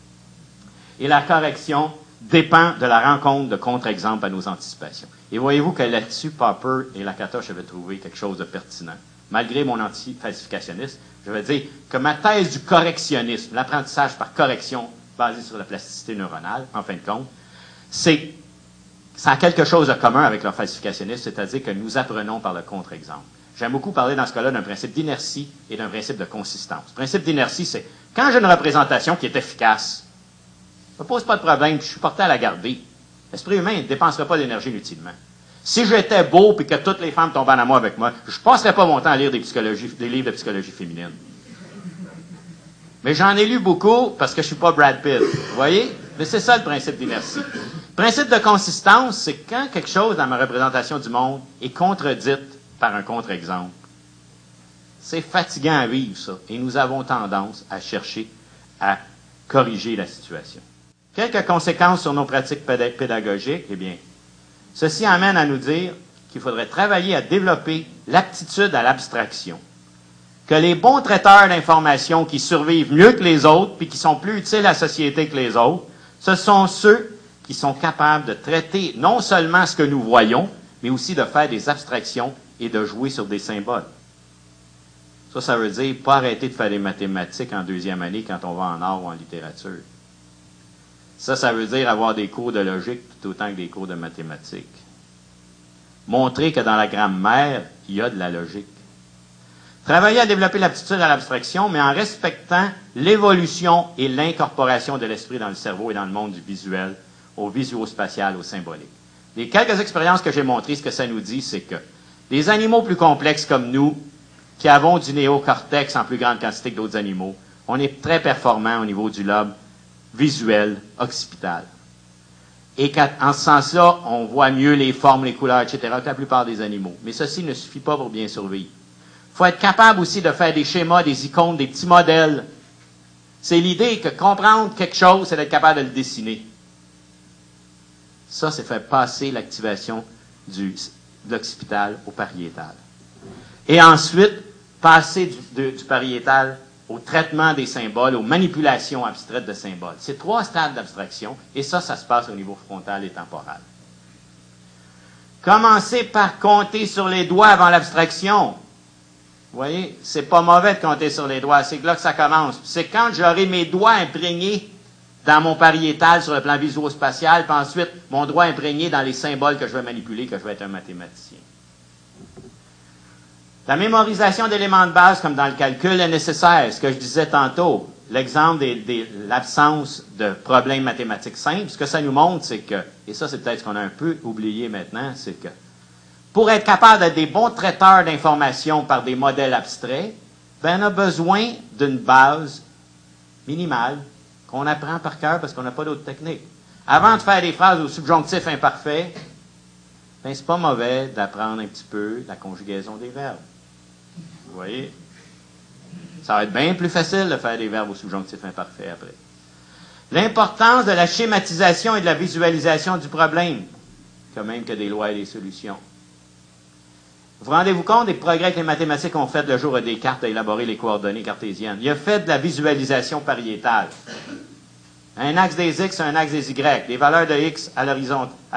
Et la correction dépend de la rencontre de contre-exemples à nos anticipations. Et voyez-vous que là-dessus, Popper et Lakatosh avaient trouvé quelque chose de pertinent. Malgré mon anti-falsificationniste, je vais dire que ma thèse du correctionnisme, l'apprentissage par correction basé sur la plasticité neuronale, en fin de compte, c'est ça a quelque chose de commun avec leur falsificationniste, c'est-à-dire que nous apprenons par le contre-exemple. J'aime beaucoup parler dans ce cas-là d'un principe d'inertie et d'un principe de consistance. Le principe d'inertie, c'est quand j'ai une représentation qui est efficace, ça ne pose pas de problème, je suis porté à la garder. L'esprit humain ne dépenserait pas d'énergie inutilement. Si j'étais beau et que toutes les femmes tombaient en amour avec moi, je ne passerais pas mon temps à lire des, livres de psychologie féminine. Mais j'en ai lu beaucoup parce que je ne suis pas Brad Pitt. Vous voyez? Mais c'est ça le principe d'inertie. Le principe de consistance, c'est quand quelque chose dans ma représentation du monde est contredite par un contre-exemple. C'est fatigant à vivre, ça. Et nous avons tendance à chercher à corriger la situation. Quelques conséquences sur nos pratiques pédagogiques, eh bien, ceci amène à nous dire qu'il faudrait travailler à développer l'aptitude à l'abstraction. Que les bons traiteurs d'informations qui survivent mieux que les autres, puis qui sont plus utiles à la société que les autres, ce sont ceux qui sont capables de traiter non seulement ce que nous voyons, mais aussi de faire des abstractions et de jouer sur des symboles. Ça, ça veut dire pas arrêter de faire des mathématiques en deuxième année quand on va en art ou en littérature. Ça, ça veut dire avoir des cours de logique tout autant que des cours de mathématiques. Montrer que dans la grammaire, il y a de la logique. Travailler à développer l'aptitude à l'abstraction, mais en respectant l'évolution et l'incorporation de l'esprit dans le cerveau et dans le monde du visuel, au visuospatial, au symbolique. Les quelques expériences que j'ai montrées, ce que ça nous dit, c'est que des animaux plus complexes comme nous, qui avons du néocortex en plus grande quantité que d'autres animaux, on est très performant au niveau du lobe visuel occipital. Et qu'en ce sens-là, on voit mieux les formes, les couleurs, etc., que la plupart des animaux. Mais ceci ne suffit pas pour bien survivre. Il faut être capable aussi de faire des schémas, des icônes, des petits modèles. C'est l'idée que comprendre quelque chose, c'est d'être capable de le dessiner. Ça, c'est faire passer l'activation de l'occipital au pariétal. Et ensuite, passer du pariétal au traitement des symboles, aux manipulations abstraites de symboles. C'est trois stades d'abstraction, et ça, ça se passe au niveau frontal et temporal. Commencez par compter sur les doigts avant l'abstraction. Vous voyez, c'est pas mauvais de compter sur les doigts, c'est là que ça commence. C'est quand j'aurai mes doigts imprégnés dans mon pariétal sur le plan visuospatial, puis ensuite mon doigt imprégné dans les symboles que je vais manipuler, que je vais être un mathématicien. La mémorisation d'éléments de base, comme dans le calcul, est nécessaire. Ce que je disais tantôt, l'exemple de l'absence de problèmes mathématiques simples, ce que ça nous montre, c'est que, et ça c'est peut-être qu'on a un peu oublié maintenant, c'est que pour être capable d'être des bons traiteurs d'informations par des modèles abstraits, ben, on a besoin d'une base minimale qu'on apprend par cœur parce qu'on n'a pas d'autres techniques. Avant de faire des phrases au subjonctif imparfait, ben, c'est pas mauvais d'apprendre un petit peu la conjugaison des verbes. Voyez? Ça va être bien plus facile de faire des verbes au subjonctif imparfait après. L'importance de la schématisation et de la visualisation du problème, quand même que des lois et des solutions. Vous rendez-vous compte des progrès que les mathématiques ont fait le jour des Descartes à élaborer les coordonnées cartésiennes? Il a fait de la visualisation pariétale. Un axe des X, un axe des Y. Des valeurs de X à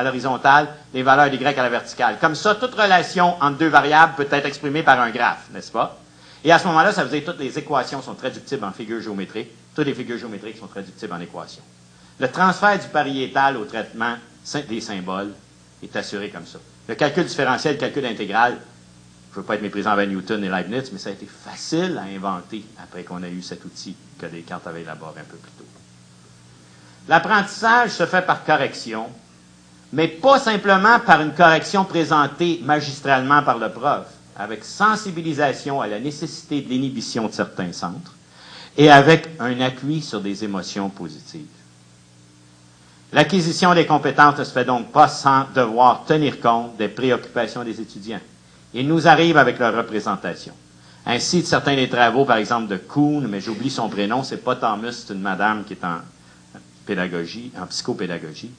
l'horizontale, des valeurs d'Y à la verticale. Comme ça, toute relation entre deux variables peut être exprimée par un graphe, n'est-ce pas? Et à ce moment-là, ça veut dire que toutes les équations sont traductibles en figures géométriques. Toutes les figures géométriques sont traductibles en équations. Le transfert du pariétal au traitement des symboles est assuré comme ça. Le calcul différentiel, le calcul intégral, je ne veux pas être méprisant avec Newton et Leibniz, mais ça a été facile à inventer après qu'on a eu cet outil que Descartes avait élaboré un peu plus tôt. L'apprentissage se fait par correction, mais pas simplement par une correction présentée magistralement par le prof, avec sensibilisation à la nécessité de l'inhibition de certains centres et avec un appui sur des émotions positives. L'acquisition des compétences ne se fait donc pas sans devoir tenir compte des préoccupations des étudiants. Il nous arrive avec leur représentation. Ainsi, certains des travaux, par exemple de Kuhn, mais j'oublie son prénom, c'est pas Thomas, c'est une madame qui est en en psychopédagogie,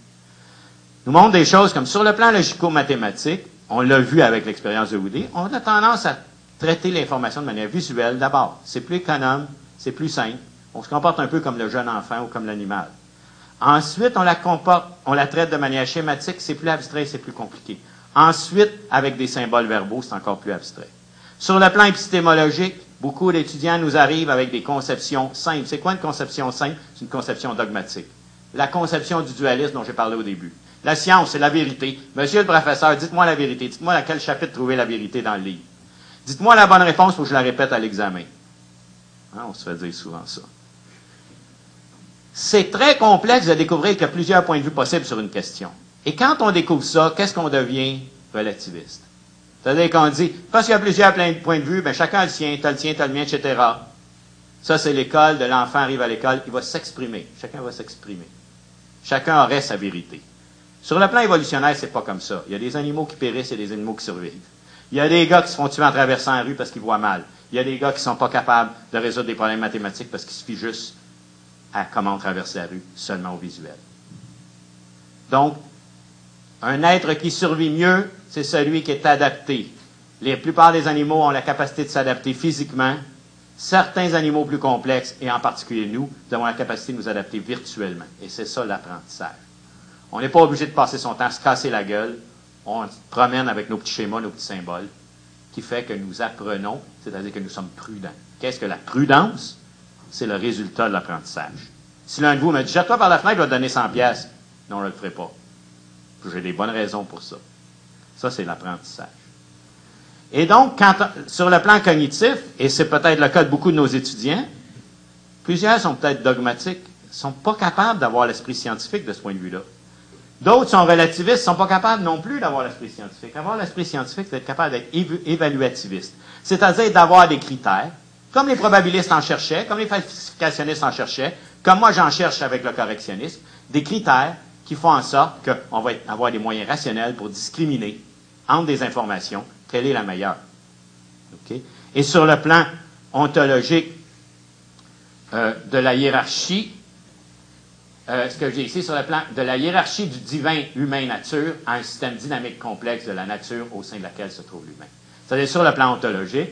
nous montre des choses comme sur le plan logico-mathématique, on l'a vu avec l'expérience de Woody, on a tendance à traiter l'information de manière visuelle d'abord. C'est plus économe, c'est plus simple. On se comporte un peu comme le jeune enfant ou comme l'animal. Ensuite, on la comporte, on la traite de manière schématique, c'est plus abstrait, c'est plus compliqué. Ensuite, avec des symboles verbaux, c'est encore plus abstrait. Sur le plan épistémologique, beaucoup d'étudiants nous arrivent avec des conceptions simples. C'est quoi une conception simple? C'est une conception dogmatique. La conception du dualisme dont j'ai parlé au début. La science, c'est la vérité. Monsieur le professeur, dites-moi la vérité. Dites-moi à quel chapitre trouver la vérité dans le livre. Dites-moi la bonne réponse pour que je la répète à l'examen. Hein, on se fait dire souvent ça. C'est très complexe de découvrir qu'il y a plusieurs points de vue possibles sur une question. Et quand on découvre ça, qu'est-ce qu'on devient? Relativiste? C'est-à-dire qu'on dit, parce qu'il y a plusieurs points de vue, ben chacun a le sien, t'as le tien, t'as le mien, etc. Ça, c'est l'école de l'enfant arrive à l'école, il va s'exprimer. Chacun va s'exprimer. Chacun aurait sa vérité. Sur le plan évolutionnaire, c'est pas comme ça. Il y a des animaux qui périssent et des animaux qui survivent. Il y a des gars qui se font tuer en traversant la rue parce qu'ils voient mal. Il y a des gars qui sont pas capables de résoudre des problèmes mathématiques parce qu'ils suffit juste à comment traverser la rue seulement au visuel. Donc, un être qui survit mieux, c'est celui qui est adapté. La plupart des animaux ont la capacité de s'adapter physiquement. Certains animaux plus complexes, et en particulier nous, nous avons la capacité de nous adapter virtuellement. Et c'est ça l'apprentissage. On n'est pas obligé de passer son temps à se casser la gueule. On se promène avec nos petits schémas, nos petits symboles, qui fait que nous apprenons, c'est-à-dire que nous sommes prudents. Qu'est-ce que la prudence? C'est le résultat de l'apprentissage. Si l'un de vous me dit, jette-toi par la fenêtre, je vais te donner 100 pièces. Non, je ne le ferai pas. J'ai des bonnes raisons pour ça. Ça, c'est l'apprentissage. Et donc, sur le plan cognitif, et c'est peut-être le cas de beaucoup de nos étudiants, plusieurs sont peut-être dogmatiques, sont pas capables d'avoir l'esprit scientifique de ce point de vue-là. D'autres sont relativistes, sont pas capables non plus d'avoir l'esprit scientifique. Avoir l'esprit scientifique, c'est être capable d'être évaluativiste. C'est-à-dire d'avoir des critères, comme les probabilistes en cherchaient, comme les falsificationnistes en cherchaient, comme moi j'en cherche avec le correctionnisme, des critères qui font en sorte qu'on va avoir des moyens rationnels pour discriminer entre des informations, quelle est la meilleure. Et sur le plan ontologique euh, de la hiérarchie, euh, ce que j'ai ici sur le plan de la hiérarchie du divin humain-nature à un système dynamique complexe de la nature au sein de laquelle se trouve l'humain. C'est-à-dire sur le plan ontologique,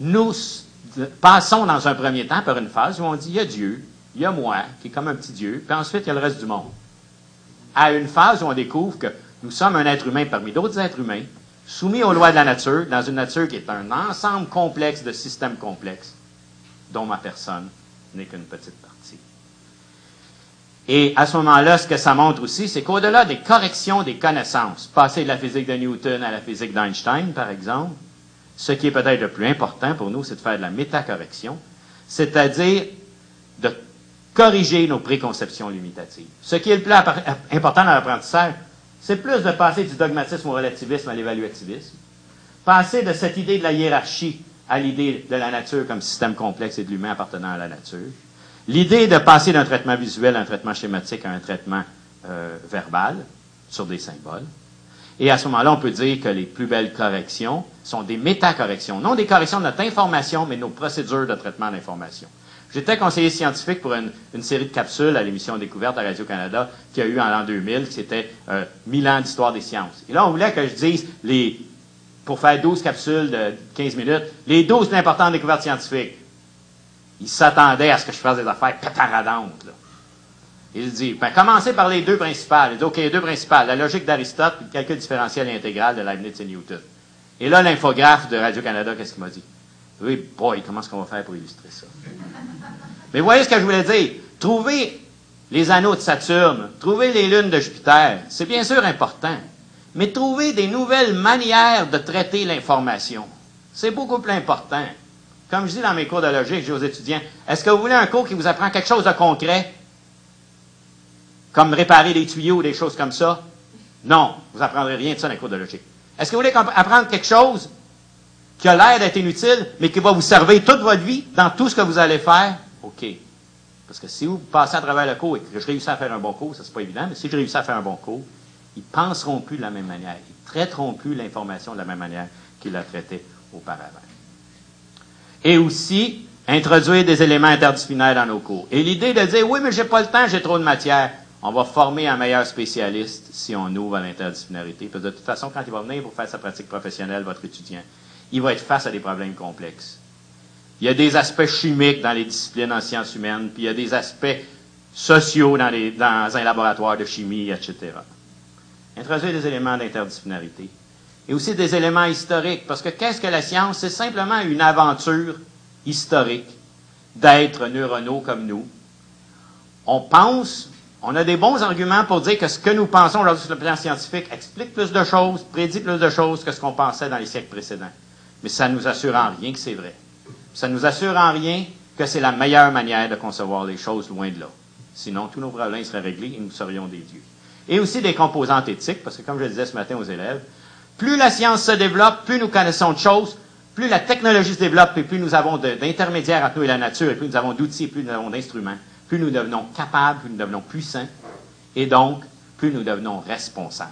nous passons dans un premier temps par une phase où on dit il y a Dieu, il y a moi, qui est comme un petit Dieu, puis ensuite il y a le reste du monde. À une phase où on découvre que nous sommes un être humain parmi d'autres êtres humains, soumis aux lois de la nature, dans une nature qui est un ensemble complexe de systèmes complexes, dont ma personne n'est qu'une petite partie. Et à ce moment-là, ce que ça montre aussi, c'est qu'au-delà des corrections des connaissances, passer de la physique de Newton à la physique d'Einstein, par exemple, ce qui est peut-être le plus important pour nous, c'est de faire de la métacorrection, c'est-à-dire de corriger nos préconceptions limitatives. Ce qui est le plus important dans l'apprentissage, c'est plus de passer du dogmatisme au relativisme à l'évaluativisme, passer de cette idée de la hiérarchie à l'idée de la nature comme système complexe et de l'humain appartenant à la nature, L'idée de passer d'un traitement visuel à un traitement schématique à un traitement euh, verbal sur des symboles. Et à ce moment-là, on peut dire que les plus belles corrections sont des métacorrections, non des corrections de notre information, mais de nos procédures de traitement d'information. J'étais conseiller scientifique pour une, série de capsules à l'émission Découverte à Radio-Canada qui a eu en l'an 2000, qui c'était euh, 1000 ans d'histoire des sciences. Et là, on voulait que je dise, les, pour faire 12 capsules de 15 minutes, les 12 plus importantes découvertes scientifiques. Ils s'attendaient à ce que je fasse des affaires pétaradantes. Là. Il dit, ben, commencez par les deux principales. Il dit, OK, les deux principales, la logique d'Aristote et le calcul différentiel intégral de Leibniz et Newton. Et là, l'infographe de Radio-Canada, qu'est-ce qu'il m'a dit? Oui, boy, comment est-ce qu'on va faire pour illustrer ça? Mais voyez ce que je voulais dire. Trouver les anneaux de Saturne, trouver les lunes de Jupiter, c'est bien sûr important. Mais trouver des nouvelles manières de traiter l'information, c'est beaucoup plus important. Comme je dis dans mes cours de logique, je dis aux étudiants, est-ce que vous voulez un cours qui vous apprend quelque chose de concret? Comme réparer des tuyaux ou des choses comme ça? Non, vous n'apprendrez rien de ça dans les cours de logique. Est-ce que vous voulez apprendre quelque chose qui a l'air d'être inutile, mais qui va vous servir toute votre vie dans tout ce que vous allez faire? OK. Parce que si vous passez à travers le cours et que je réussis à faire un bon cours, ça c'est pas évident, mais si je réussis à faire un bon cours, ils penseront plus de la même manière. Ils traiteront plus l'information de la même manière qu'ils la traitaient auparavant. Et aussi, introduire des éléments interdisciplinaires dans nos cours. Et l'idée de dire, oui, mais j'ai pas le temps, j'ai trop de matière. On va former un meilleur spécialiste si on ouvre à l'interdisciplinarité. Parce que de toute façon, quand il va venir pour faire sa pratique professionnelle, votre étudiant, il va être face à des problèmes complexes. Il y a des aspects chimiques dans les disciplines en sciences humaines, puis il y a des aspects sociaux dans, les, dans un laboratoire de chimie, etc. Introduire des éléments d'interdisciplinarité. Et aussi des éléments historiques, parce que qu'est-ce que la science? C'est simplement une aventure historique d'êtres neuronaux comme nous. On pense, on a des bons arguments pour dire que ce que nous pensons aujourd'hui sur le plan scientifique explique plus de choses, prédit plus de choses que ce qu'on pensait dans les siècles précédents. Mais ça ne nous assure en rien que c'est vrai. Ça ne nous assure en rien que c'est la meilleure manière de concevoir les choses loin de là. Sinon, tous nos problèmes seraient réglés et nous serions des dieux. Et aussi des composantes éthiques, parce que comme je le disais ce matin aux élèves, plus la science se développe, plus nous connaissons de choses, plus la technologie se développe et plus nous avons d'intermédiaires entre nous et la nature, et plus nous avons d'outils, plus nous avons d'instruments, plus nous devenons capables, plus nous devenons puissants, et donc plus nous devenons responsables.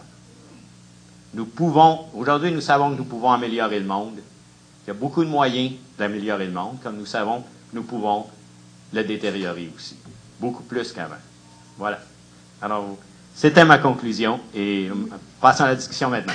Nous pouvons, aujourd'hui nous savons que nous pouvons améliorer le monde, il y a beaucoup de moyens d'améliorer le monde, comme nous savons, nous pouvons le détériorer aussi, beaucoup plus qu'avant. Voilà. Alors, c'était ma conclusion et passons à la discussion maintenant.